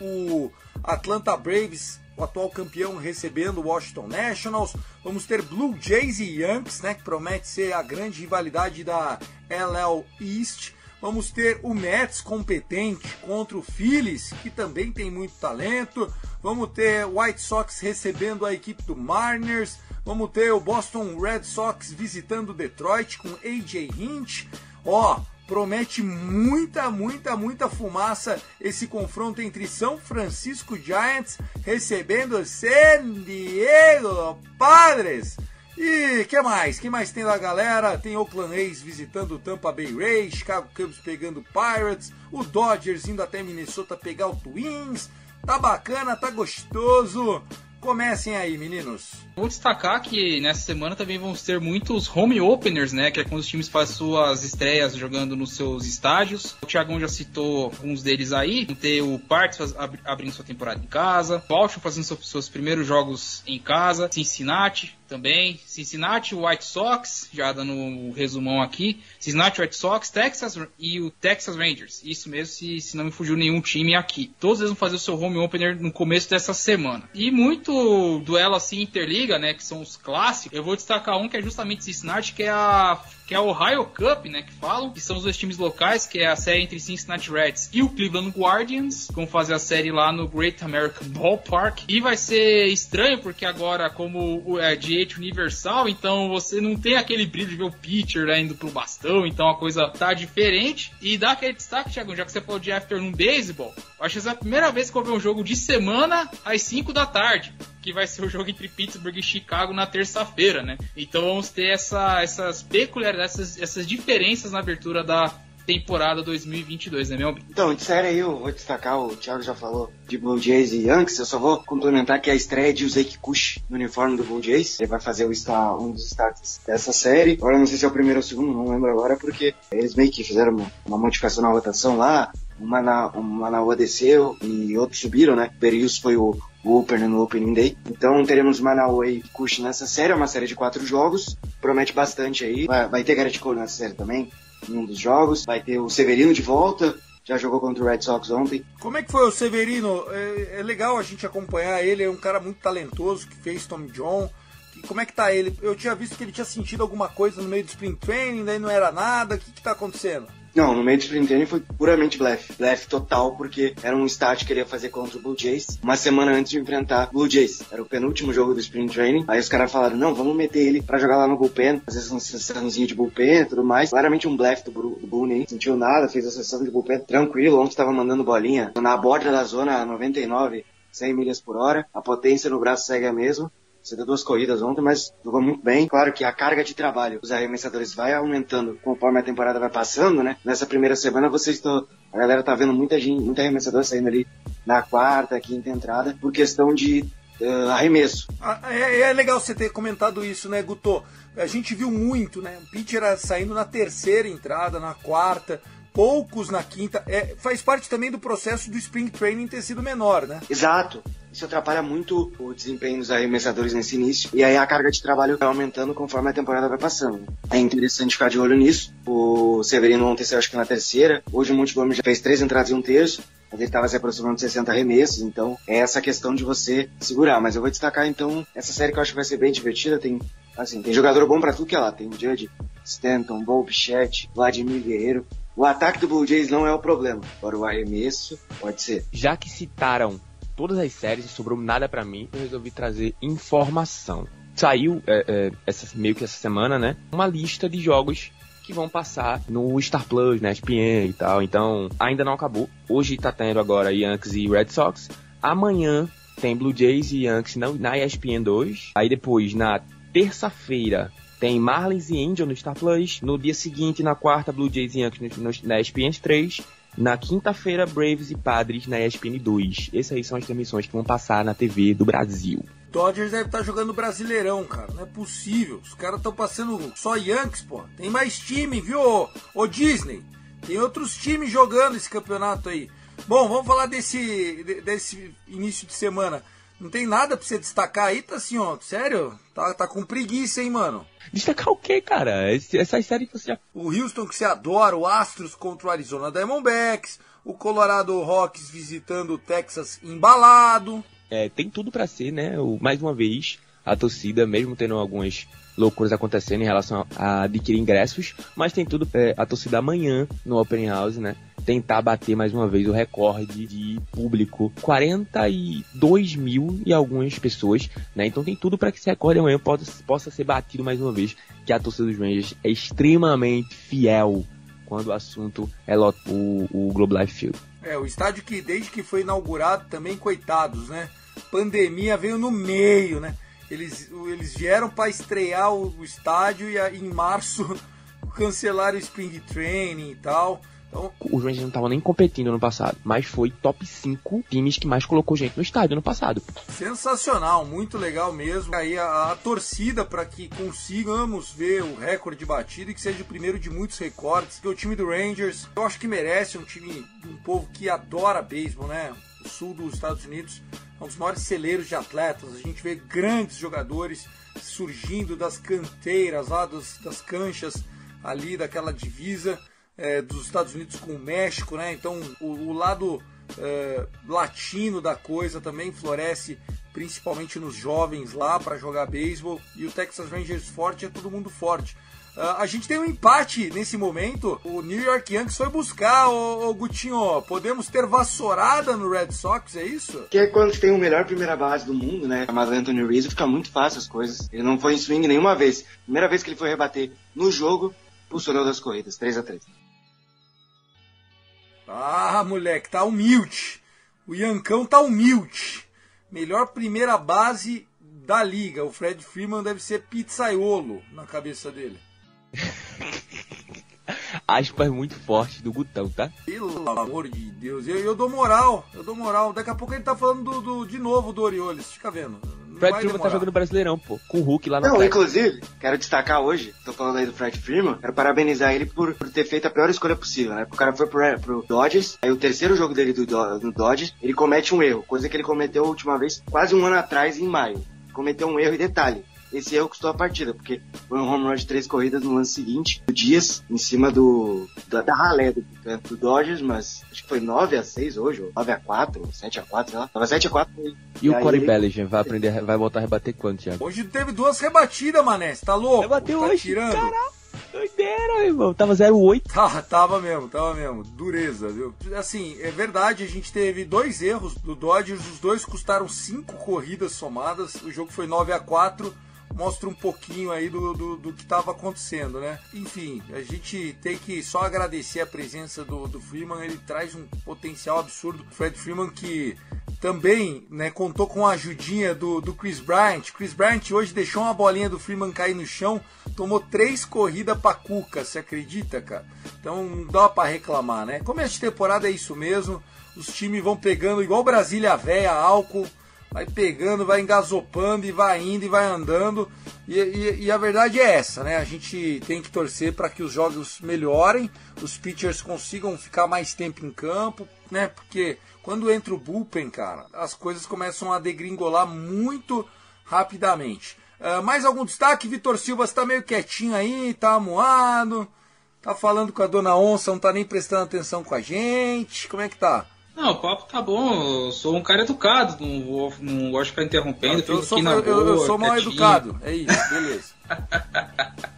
o Atlanta Braves, o atual campeão, recebendo o Washington Nationals. Vamos ter Blue Jays e Yankees, né, que promete ser a grande rivalidade da LL East. Vamos ter o Mets competente contra o Phillies, que também tem muito talento. Vamos ter o White Sox recebendo a equipe do Mariners. Vamos ter o Boston Red Sox visitando Detroit com AJ Hint. Ó, promete muita, muita, muita fumaça esse confronto entre São Francisco Giants recebendo San Diego Padres. E que mais? que mais tem da galera? Tem Oakland A's visitando o Tampa Bay Rays, Chicago Cubs pegando Pirates, o Dodgers indo até Minnesota pegar o Twins. Tá bacana, tá gostoso. Comecem aí, meninos. Vou destacar que nessa semana também vamos ter muitos home openers, né? Que é quando os times fazem suas estreias jogando nos seus estádios. O Thiagão já citou alguns deles aí. Ter o Parts abrindo sua temporada em casa, Baltimore fazendo seus primeiros jogos em casa, Cincinnati também. Cincinnati, White Sox, já dando um resumão aqui. Cincinnati, White Sox, Texas e o Texas Rangers. Isso mesmo, se, se não me fugiu nenhum time aqui. Todos eles vão fazer o seu home opener no começo dessa semana. E muito duelo assim interliga, né, que são os clássicos. Eu vou destacar um que é justamente Cincinnati, que é a que é a Ohio Cup, né, que falam, que são os dois times locais, que é a série entre Cincinnati Reds e o Cleveland Guardians, vão fazer a série lá no Great American Ballpark, e vai ser estranho, porque agora, como é DH universal, então você não tem aquele brilho de ver o pitcher né, indo pro bastão, então a coisa tá diferente, e dá aquele destaque, Thiago, já que você falou de afternoon baseball, acho que essa é a primeira vez que eu ver um jogo de semana às 5 da tarde, que vai ser o jogo entre Pittsburgh e Chicago na terça-feira, né? Então vamos ter essa, essas peculiaridades, essas, essas diferenças na abertura da temporada 2022, né, meu? Então, de série aí eu vou destacar, o Thiago já falou de Blue Jays e Yankees, eu só vou complementar que a estreia de Uzeki Kush no uniforme do Blue Jays, ele vai fazer o star, um dos destaques dessa série, agora não sei se é o primeiro ou o segundo, não lembro agora, porque eles meio que fizeram uma, uma modificação na rotação lá, uma na, uma na rua desceu e outros subiram, né? Berius foi o, o no Opening Day. Então teremos Manaus e Kush nessa série, é uma série de quatro jogos, promete bastante aí. Vai, vai ter Garrett Cole nessa série também, em um dos jogos. Vai ter o Severino de volta, já jogou contra o Red Sox ontem. Como é que foi o Severino? É, é legal a gente acompanhar ele, é um cara muito talentoso que fez Tom John. Como é que tá ele? Eu tinha visto que ele tinha sentido alguma coisa no meio do Spring Training, daí não era nada. O que, que tá acontecendo? Não, no meio do sprint training foi puramente blefe. Blefe total, porque era um start que ele ia fazer contra o Blue Jays, uma semana antes de enfrentar o Blue Jays. Era o penúltimo jogo do sprint training. Aí os caras falaram, não, vamos meter ele pra jogar lá no bullpen, fazer essa sessãozinha de bullpen e tudo mais. Claramente um blefe do, do Boone, sentiu nada, fez a sessão de bullpen tranquilo, ontem tava mandando bolinha na borda da zona 99, 100 milhas por hora. A potência no braço segue a mesma. Você deu duas corridas ontem, mas jogou muito bem. Claro que a carga de trabalho dos arremessadores vai aumentando conforme a temporada vai passando, né? Nessa primeira semana vocês estão. A galera tá vendo muita gente, muita arremessador saindo ali na quarta, quinta entrada, por questão de uh, arremesso. Ah, é, é, legal você ter comentado isso, né, Guto? A gente viu muito, né? O pitcher saindo na terceira entrada, na quarta, poucos na quinta. É, faz parte também do processo do spring training ter sido menor, né? Exato. Isso atrapalha muito o desempenho dos arremessadores nesse início. E aí a carga de trabalho vai aumentando conforme a temporada vai passando. É interessante ficar de olho nisso. O Severino ontem saiu acho que na terceira. Hoje o Montgomery já fez três entradas e um terço. Mas ele estava se aproximando de 60 arremessos. Então é essa questão de você segurar. Mas eu vou destacar então essa série que eu acho que vai ser bem divertida. Tem, assim, tem jogador bom para tudo que é lá. Tem o Judge, Stanton, Bob Bichette, Vladimir Guerreiro. O ataque do Blue Jays não é o problema. Agora o arremesso pode ser. Já que citaram todas as séries, não sobrou nada para mim, eu resolvi trazer informação. Saiu é, é, essa, meio que essa semana, né? Uma lista de jogos que vão passar no Star Plus, na ESPN e tal. Então, ainda não acabou. Hoje tá tendo agora Yankees e Red Sox. Amanhã tem Blue Jays e Yankees na, na ESPN 2. Aí depois, na terça-feira, tem Marlins e Angels no Star Plus. No dia seguinte, na quarta, Blue Jays e Yankees no, no, na ESPN 3. Na quinta-feira, Braves e Padres na ESPN 2. Essas aí são as transmissões que vão passar na TV do Brasil. Dodgers deve estar tá jogando Brasileirão, cara. Não é possível. Os caras estão passando só Yankees, pô. Tem mais time, viu, ô, Disney? Tem outros times jogando esse campeonato aí. Bom, vamos falar desse, desse início de semana. Não tem nada pra você destacar aí, tá assim, ó. Sério? Tá, tá com preguiça, hein, mano? Destacar o quê, cara? Essas séries que você já. O Houston que você adora, o Astros contra o Arizona Diamondbacks, o Colorado Rocks visitando o Texas embalado. É, tem tudo para ser, né? O, mais uma vez, a torcida, mesmo tendo algumas loucuras acontecendo em relação a adquirir ingressos, mas tem tudo é, a torcida amanhã no Open House, né? Tentar bater mais uma vez o recorde de público. 42 mil e algumas pessoas, né? Então tem tudo para que esse recorde amanhã possa, possa ser batido mais uma vez, que a torcida dos Rangers é extremamente fiel quando o assunto é o, o Globe Life Field. É, o estádio que desde que foi inaugurado também, coitados, né? Pandemia veio no meio, né? Eles, eles vieram para estrear o, o estádio e em março *laughs* cancelaram o Spring Training e tal. Então, os Rangers não estavam nem competindo no passado, mas foi top 5 times que mais colocou gente no estádio no passado. Sensacional, muito legal mesmo. Aí a, a torcida para que consigamos ver o recorde batido e que seja o primeiro de muitos recordes. Que o time do Rangers, eu acho que merece um time um povo que adora beisebol, né? O sul dos Estados Unidos é um dos maiores celeiros de atletas. A gente vê grandes jogadores surgindo das canteiras lá, das canchas ali daquela divisa é, dos Estados Unidos com o México, né? Então o, o lado é, latino da coisa também floresce, principalmente nos jovens lá para jogar beisebol. E o Texas Rangers forte é todo mundo forte. Uh, a gente tem um empate nesse momento. O New York Yankees foi buscar, ô, ô Gutinho. Podemos ter vassourada no Red Sox, é isso? Que é quando tem o melhor primeira base do mundo, né? Chamado Anthony Rizzo, fica muito fácil as coisas. Ele não foi em swing nenhuma vez. Primeira vez que ele foi rebater no jogo, funcionou das corridas, 3 a 3 Ah, moleque, tá humilde. O Yancão tá humilde. Melhor primeira base da liga. O Fred Freeman deve ser pizzaiolo na cabeça dele. *laughs* Aspas muito forte do Gutão, tá? Pelo amor de Deus, eu, eu dou moral, eu dou moral. Daqui a pouco ele tá falando do, do de novo do Orioles, fica vendo. Fred Freeman tá demorar. jogando Brasileirão, pô. Com o Hulk lá na Não, inclusive, quero destacar hoje, tô falando aí do Fred Freeman, quero parabenizar ele por, por ter feito a pior escolha possível, né? Porque o cara foi pro, pro Dodgers, aí o terceiro jogo dele do, Do- do Dodgers, ele comete um erro, coisa que ele cometeu a última vez, quase um ano atrás, em maio. Cometeu um erro e detalhe. Esse erro custou a partida, porque foi um home run de três corridas no lance seguinte, do Dias, em cima do, da, da ralé do, do Dodgers, mas acho que foi 9 a 6 hoje, ou 9 a 4, ou 7 a 4, sei lá. Tava 7 a 4. E o aí Corey Bellinger vai aprender, vai voltar a rebater quando, Thiago? Hoje teve duas rebatidas, mané. Você tá louco? Rebateu tá hoje, tirando? caraca. Doideira, irmão. Tava 0,8. Tá, tava mesmo, tava mesmo. Dureza, viu? Assim, é verdade, a gente teve dois erros do Dodgers, os dois custaram cinco corridas somadas. O jogo foi 9 a 4 Mostra um pouquinho aí do, do, do que estava acontecendo, né? Enfim, a gente tem que só agradecer a presença do, do Freeman, ele traz um potencial absurdo. Fred Freeman que também né, contou com a ajudinha do, do Chris Bryant. Chris Bryant hoje deixou uma bolinha do Freeman cair no chão, tomou três corridas pra Cuca, você acredita, cara? Então não dá pra reclamar, né? Começo de temporada é isso mesmo, os times vão pegando igual Brasília Véia, álcool, vai pegando, vai engasopando e vai indo e vai andando. E, e- e a verdade é essa, né? A gente tem que torcer para que os jogos melhorem, os pitchers consigam ficar mais tempo em campo, né? Porque quando entra o bullpen, cara, as coisas começam a degringolar muito rapidamente. Ah, mais algum destaque? Vitor Silva está meio quietinho aí, tá amuado, tá falando com a dona Onça, não tá nem prestando atenção com a gente. Como é que tá? Não, o papo tá bom. Eu sou um cara educado, não, vou, não gosto de ficar interrompendo. eu, sou, na eu, eu- eu boa, sou mal quietinho. educado, é isso, beleza. *laughs*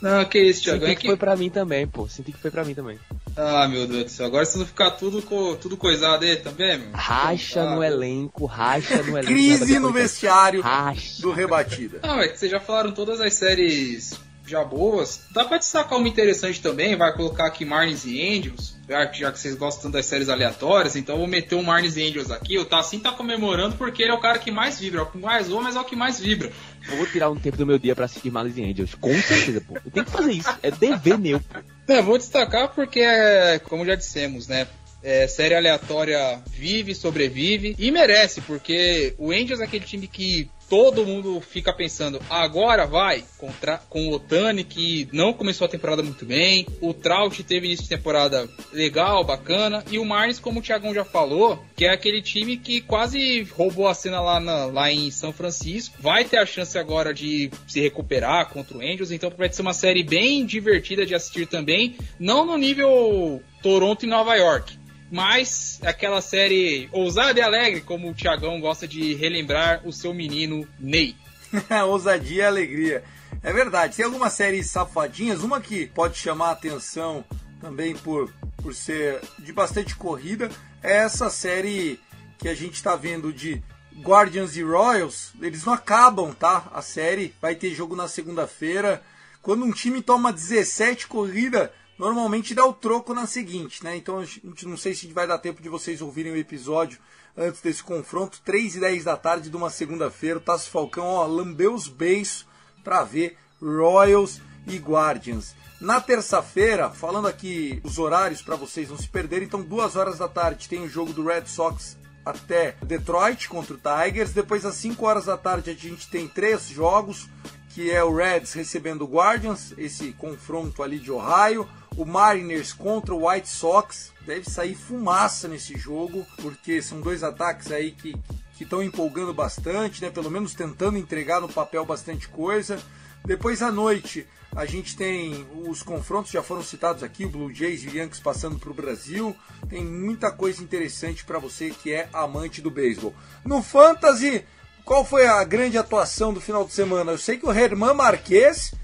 Não, que isso, Thiago. Senti É que que... foi pra mim também, pô. Senti que foi pra mim também. Ah, meu Deus do céu. Agora vocês vão ficar tudo, co... tudo coisado aí também, meu? Racha Ah, no elenco, racha no elenco. Crise no vestiário Racha. do Rebatida. Não, é que vocês já falaram todas as séries já boas. Dá pra destacar uma interessante também, vai colocar aqui Marlins e Angels, já que, vocês gostam das séries aleatórias, então eu vou meter o Marlins e Angels aqui. O Tassin tá comemorando porque ele é o cara que mais vibra, é o que mais voa, mas é o que mais vibra. Eu vou tirar um tempo do meu dia pra assistir Malice and Angels. Com certeza, pô. Eu tenho que fazer isso. É dever meu, pô. É, vou destacar porque, é, como já dissemos, né? É, série aleatória vive, sobrevive e merece, porque o Angels é aquele time que todo mundo fica pensando, agora vai, contra, com o Otani, que não começou a temporada muito bem, o Trout teve início de temporada legal, bacana, e o Marlins, como o Thiagão já falou, que é aquele time que quase roubou a cena lá, na- lá em São Francisco, vai ter a chance agora de se recuperar contra o Angels, então vai ser uma série bem divertida de assistir também, não no nível Toronto e Nova York, mas aquela série ousada e alegre, como o Thiagão gosta de relembrar o seu menino Ney. *laughs* Ousadia e alegria. É verdade, tem algumas séries safadinhas, uma que pode chamar a atenção também por, por ser de bastante corrida, é essa série que a gente está vendo de Guardians e Royals. Eles não acabam, tá? A série vai ter jogo na segunda-feira. Quando um time toma 17 corridas, normalmente dá o troco na seguinte, né? Então a gente não sei se vai dar tempo de vocês ouvirem o episódio antes desse confronto. 3 e 10 da tarde de uma segunda-feira. O Tasso Falcão, ó, lambeu os beijos para ver Royals e Guardians. Na terça-feira, falando aqui os horários para vocês não se perderem, então duas horas da tarde tem o jogo do Red Sox até Detroit contra o Tigers. Depois às 5 horas da tarde a gente tem três jogos, que é o Reds recebendo o Guardians, esse confronto ali de Ohio, o Mariners contra o White Sox. Deve sair fumaça nesse jogo, porque são dois ataques aí que estão empolgando bastante, né? Pelo menos tentando entregar no papel bastante coisa. Depois à noite a gente tem os confrontos já foram citados aqui, o Blue Jays e o Yankees passando para o Brasil. Tem muita coisa interessante para você que é amante do beisebol. No Fantasy, qual foi a grande atuação do final de semana? Eu sei que o Herman Marquez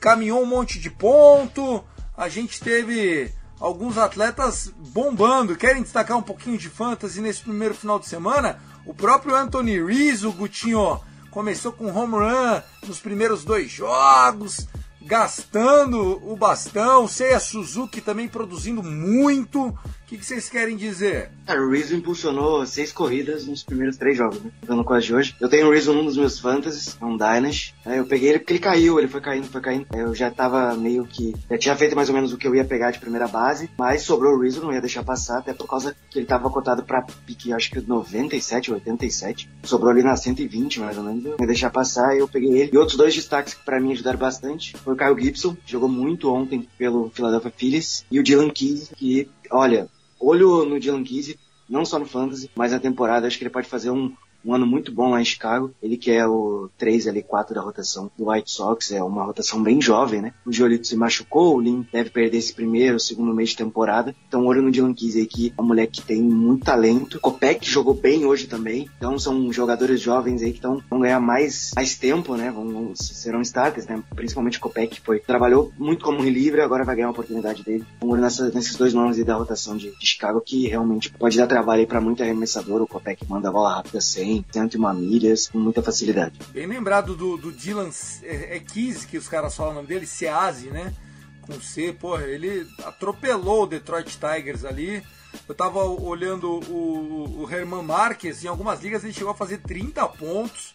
caminhou um monte de ponto. A gente teve alguns atletas bombando. Querem destacar um pouquinho de fantasy nesse primeiro final de semana? O próprio Anthony Rizzo, Gutinho, começou com home run nos primeiros dois jogos gastando o bastão, Seiya Suzuki também produzindo muito. O que, vocês querem dizer? É, o Rizzo impulsionou seis corridas nos primeiros três jogos, né? Então, quase de hoje. Eu tenho o Rizzo num dos meus fantasies, um Dynasty. Né? Eu peguei ele porque ele caiu, ele foi caindo, foi caindo. Eu já tava meio que. Já tinha feito mais ou menos o que eu ia pegar de primeira base, mas sobrou o Rizzo, não ia deixar passar, até por causa que ele tava cotado pra pique, acho que 97, 87. Sobrou ali na 120, mais ou menos. Eu ia deixar passar, eu peguei ele. E outros dois destaques que pra mim ajudaram bastante foi o Kyle Gibson, que jogou muito ontem pelo Philadelphia Phillies, e o Dylan Keys, que, olha, olho no Dylan Keys, não só no Fantasy, mas na temporada, acho que ele pode fazer um, um ano muito bom lá em Chicago. Ele que é o 3 ali, 4 da rotação do White Sox, é uma rotação bem jovem, né? O Giolito se machucou, o Lin deve perder esse primeiro, segundo mês de temporada. Então, olho no Dylan aí, que é uma mulher que tem muito talento. Kopek jogou bem hoje também. Então, são jogadores jovens aí que tão, vão ganhar mais, mais tempo, né? Vão, vão, serão starters, né? Principalmente o Kopek, que foi, trabalhou muito como livre, agora vai ganhar a oportunidade dele. Então, olho nessa, nesses dois nomes aí da rotação de, de Chicago, que realmente pode dar trabalho aí pra muito arremessador. O Kopek manda a bola rápida sem 100, 101 milhas, com muita facilidade. Bem lembrado do, do Dylan é, é Keys, que os caras falam o nome dele, Seazi, né? Com C, porra, ele atropelou o Detroit Tigers ali. Eu tava olhando o, o Herman Marques, em algumas ligas ele chegou a fazer 30 pontos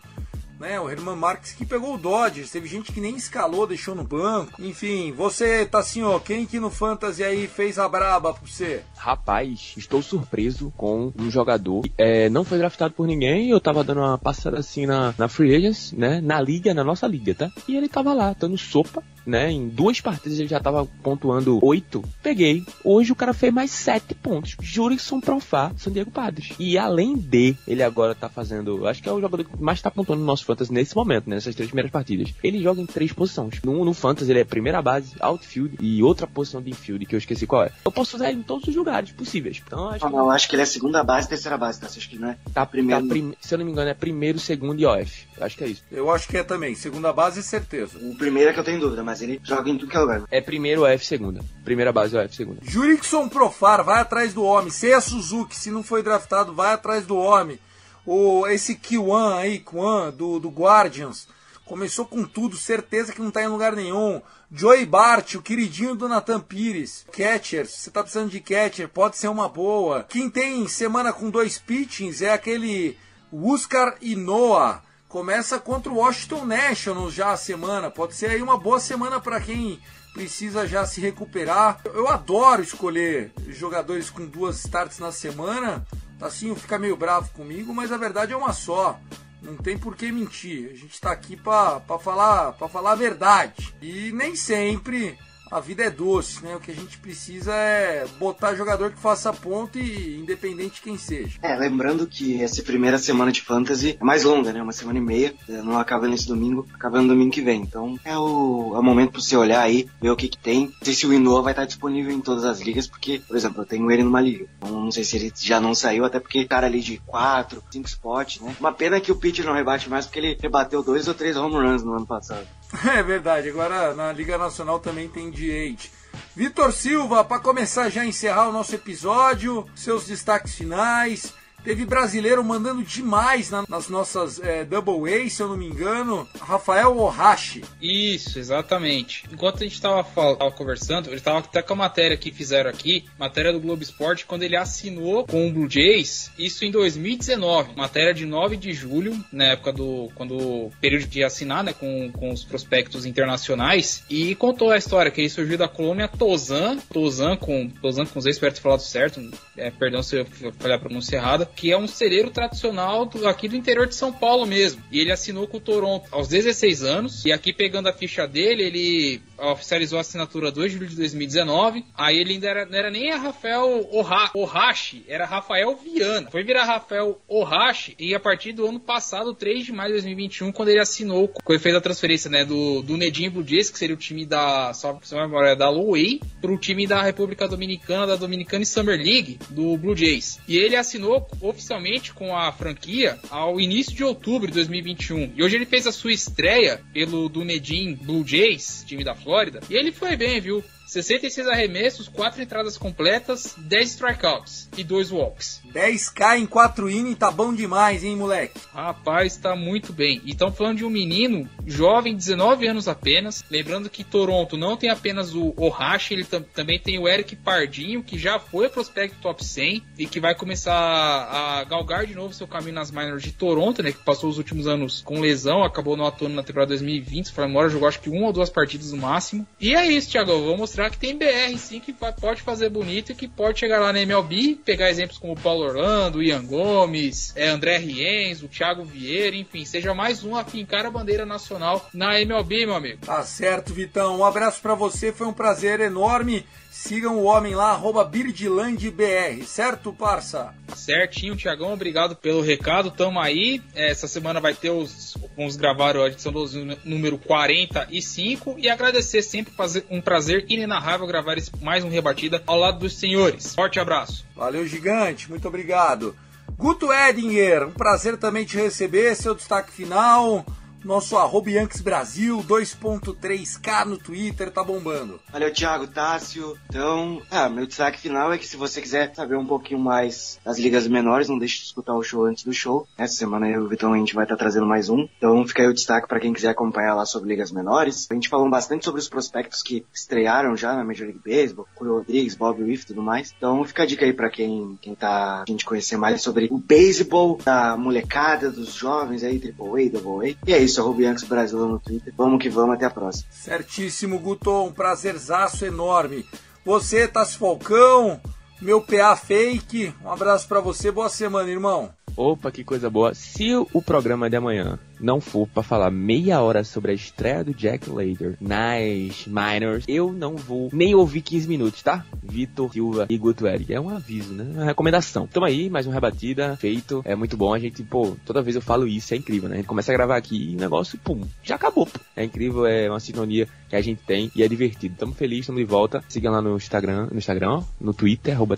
né? O Herman Marques que pegou o Dodgers, teve gente que nem escalou, deixou no banco. Enfim, você tá assim, ó, quem que no Fantasy aí fez a braba pra você? Rapaz, estou surpreso com um jogador é, não foi draftado por ninguém, eu tava dando uma passada assim na, na Free Agents, né? Na liga, na nossa liga, tá? E ele tava lá, dando sopa, né? Em duas partidas ele já tava pontuando oito. Peguei. Hoje o cara fez mais sete pontos. Jurison Profá, São Diego Padres. E além de, ele agora tá fazendo, acho que é o jogador que mais tá pontuando no nosso Fantasy nesse momento, né, nessas três primeiras partidas. Ele joga em três posições. No, no Fantasy ele é primeira base, outfield e outra posição de infield, que eu esqueci qual é. Eu posso usar ele em todos os lugares possíveis. Então, acho, ah, que... eu acho que ele é segunda base e terceira base, tá? Acho que não é? Tá, primeiro. Tá prim... Se eu não me engano, é primeiro, segundo e OF. Eu acho que é isso. Eu acho que é também. Segunda base, certeza. O primeiro é que eu tenho dúvida, mas ele joga em tudo que é lugar. É primeiro OF segunda. Primeira base OF segunda. Jurickson Profar, vai atrás do homem. Seia Suzuki, se não foi draftado, vai atrás do homem o, esse Kiwan aí, Kwan, do, do Guardians, começou com tudo, certeza que não tá em lugar nenhum. Joey Bart, o queridinho do Nathan Pires. Catcher, se você tá precisando de catcher, pode ser uma boa. Quem tem semana com dois pitchings é aquele Huskar e Noah. Começa contra o Washington Nationals já a semana. Pode ser aí uma boa semana para quem precisa já se recuperar. Eu adoro escolher jogadores com duas starts na semana, Tassinho fica meio bravo comigo, mas a verdade é uma só. Não tem por que mentir. A gente está aqui para falar, falar a verdade. E nem sempre a vida é doce, né? O que a gente precisa é botar jogador que faça ponto e independente de quem seja. É, lembrando que essa primeira semana de fantasy é mais longa, né? Uma semana e meia, é, não acaba nesse domingo, acaba no domingo que vem. Então é o, é o momento para você olhar aí, ver o que que tem. Não sei se o Inoa vai estar disponível em todas as ligas, porque, por exemplo, eu tenho ele numa liga. Então não sei se ele já não saiu, até porque cara ali de 4, 5 spots, né? Uma pena que o pitcher não rebate mais, porque ele rebateu dois ou três home runs no ano passado. *laughs* É verdade, agora na Liga Nacional também tem DH. Vitor Silva, para começar já a encerrar o nosso episódio, seus destaques finais. Teve brasileiro mandando demais na, nas nossas é, Double A, se eu não me engano. Rafael Ohashi. Isso, exatamente. Enquanto a gente estava conversando, ele estava até com a matéria que fizeram aqui, matéria do Globo Esporte, quando ele assinou com o Blue Jays, isso em 2019. Matéria de 9 de julho, na época do quando período de assinar, né, com, com os prospectos internacionais, e contou a história que ele surgiu da colônia Tozan, Tozan com Tozan com Z, espero ter falado certo, é, perdão se eu falhar a pronúncia errada, que é um celeiro tradicional do, aqui do interior de São Paulo mesmo. E ele assinou com o Toronto aos 16 anos. E aqui pegando a ficha dele, ele oficializou a assinatura 2 de julho de 2019. Aí ele ainda era, não era nem Rafael Ohashi, era Rafael Viana. Foi virar Rafael Ohashi e a partir do ano passado, 3 de maio de 2021, quando ele assinou, quando ele fez a transferência né, do, do Nedinho Blue Jays, que seria o time da, só memória, da Lowey, para o time da República Dominicana, da Dominicana Summer League, do Blue Jays. E ele assinou oficialmente com a franquia ao início de outubro de 2021. E hoje ele fez a sua estreia pelo Dunedin Blue Jays, time da Flórida, e ele foi bem, viu? 66 arremessos, 4 entradas completas, 10 strikeouts e 2 walks. 10k em 4 innings tá bom demais, hein, moleque? Rapaz, tá muito bem. E estão falando de um menino jovem, 19 anos apenas. Lembrando que Toronto não tem apenas o Ohashi, ele tam também tem o Eric Pardinho, que já foi prospecto top 100 e que vai começar a galgar de novo seu caminho nas minors de Toronto, né? Que passou os últimos anos com lesão, acabou não atuando na temporada 2020. Se for memória, jogou acho que uma ou duas partidas no máximo. E é isso, Thiago. Vou mostrar mostrar que tem BR sim que pode fazer bonito e que pode chegar lá na MLB, pegar exemplos como o Paulo Orlando, Ian Gomes, é, André Rienz, o Thiago Vieira, enfim, seja mais um a fincar a bandeira nacional na MLB, meu amigo. Tá certo, Vitão. Um abraço para você, foi um prazer enorme. Sigam o homem lá, arroba BirdlandBR, certo, parça? Certinho, Tiagão, obrigado pelo recado, tamo aí. Essa semana vai ter os. Vamos gravar a edição do número 45 e agradecer sempre um prazer inenarrável gravar mais um Rebatida ao lado dos senhores. Forte abraço. Valeu, gigante, muito obrigado. Guto Edinger, um prazer também te receber, seu destaque final nosso arroba Yankees Brasil 2.3K no Twitter tá bombando. Valeu, Thiago Tássio. Então, ah, meu destaque final é que se você quiser saber um pouquinho mais das ligas menores, não deixe de escutar o show antes do show. Essa semana eu e o Vitão a gente vai estar tá trazendo mais um. Então fica aí o destaque para quem quiser acompanhar lá sobre ligas menores. A gente falou bastante sobre os prospectos que estrearam já na Major League Baseball, Julio Rodrigues, Bob Wiff e tudo mais. Então fica a dica aí para quem, quem tá a gente conhecer mais sobre o beisebol da molecada, dos jovens aí, Triple A, Double A. E é isso isso, arroba Brasil no Twitter. Vamos que vamos, até a próxima. Certíssimo, Guto, um prazerzaço enorme. Você, Tassi Falcão, meu PA fake, um abraço para você, boa semana, irmão. Opa, que coisa boa. Se o programa de amanhã não for para falar meia hora sobre a estreia do Jack Lader nas minors, eu não vou nem ouvir 15 minutos, tá? Vitor Silva e Guto Eric. É um aviso, né? Uma recomendação. Tamo aí, mais uma rebatida, feito. É muito bom. A gente, pô, toda vez eu falo isso, é incrível, né? A gente começa a gravar aqui e o negócio, pum, já acabou. Pô. É incrível, é uma sintonia que a gente tem e é divertido. Tamo feliz, tamo de volta. Siga lá no Instagram, no Instagram, no Twitter, arroba.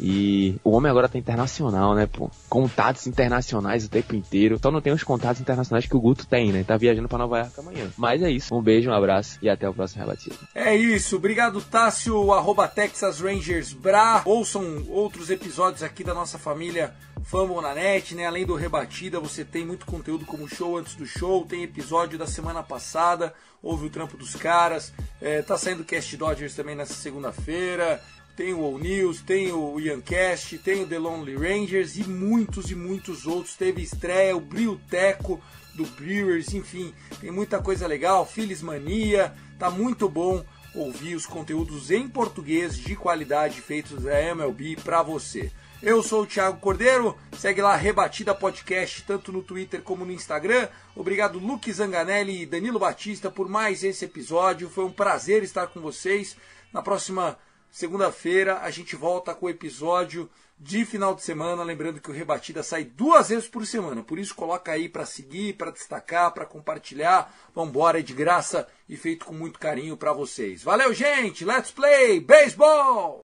E o homem agora tá internacional, né, pô? Contatos internacionais o tempo inteiro. Só não tem os contatos internacionais que o Guto tem, né? Tá viajando para Nova York amanhã. Mas é isso. Um beijo, um abraço e até o próximo rebatido. É isso. Obrigado, Tássio, arroba Texas Rangers Bra. Ouçam outros episódios aqui da nossa família Fumble na net, né? Além do Rebatida, você tem muito conteúdo como show antes do show, tem episódio da semana passada, houve o trampo dos caras, é, tá saindo Cast Dodgers também nessa segunda-feira, tem o All News, tem o Cast, tem o The Lonely Rangers e muitos e muitos outros. Teve estreia, o Brio Teco, do Brewers, enfim, tem muita coisa legal, Phillies Mania, tá muito bom ouvir os conteúdos em português de qualidade feitos da MLB para você. Eu sou o Thiago Cordeiro, segue lá Rebatida Podcast, tanto no Twitter como no Instagram. Obrigado, Luke Zanganelli e Danilo Batista, por mais esse episódio. Foi um prazer estar com vocês. Na próxima segunda-feira a gente volta com o episódio de final de semana. Lembrando que o Rebatida sai duas vezes por semana. Por isso, coloca aí para seguir, para destacar, para compartilhar. Vambora, é de graça e feito com muito carinho para vocês. Valeu, gente! Let's play baseball!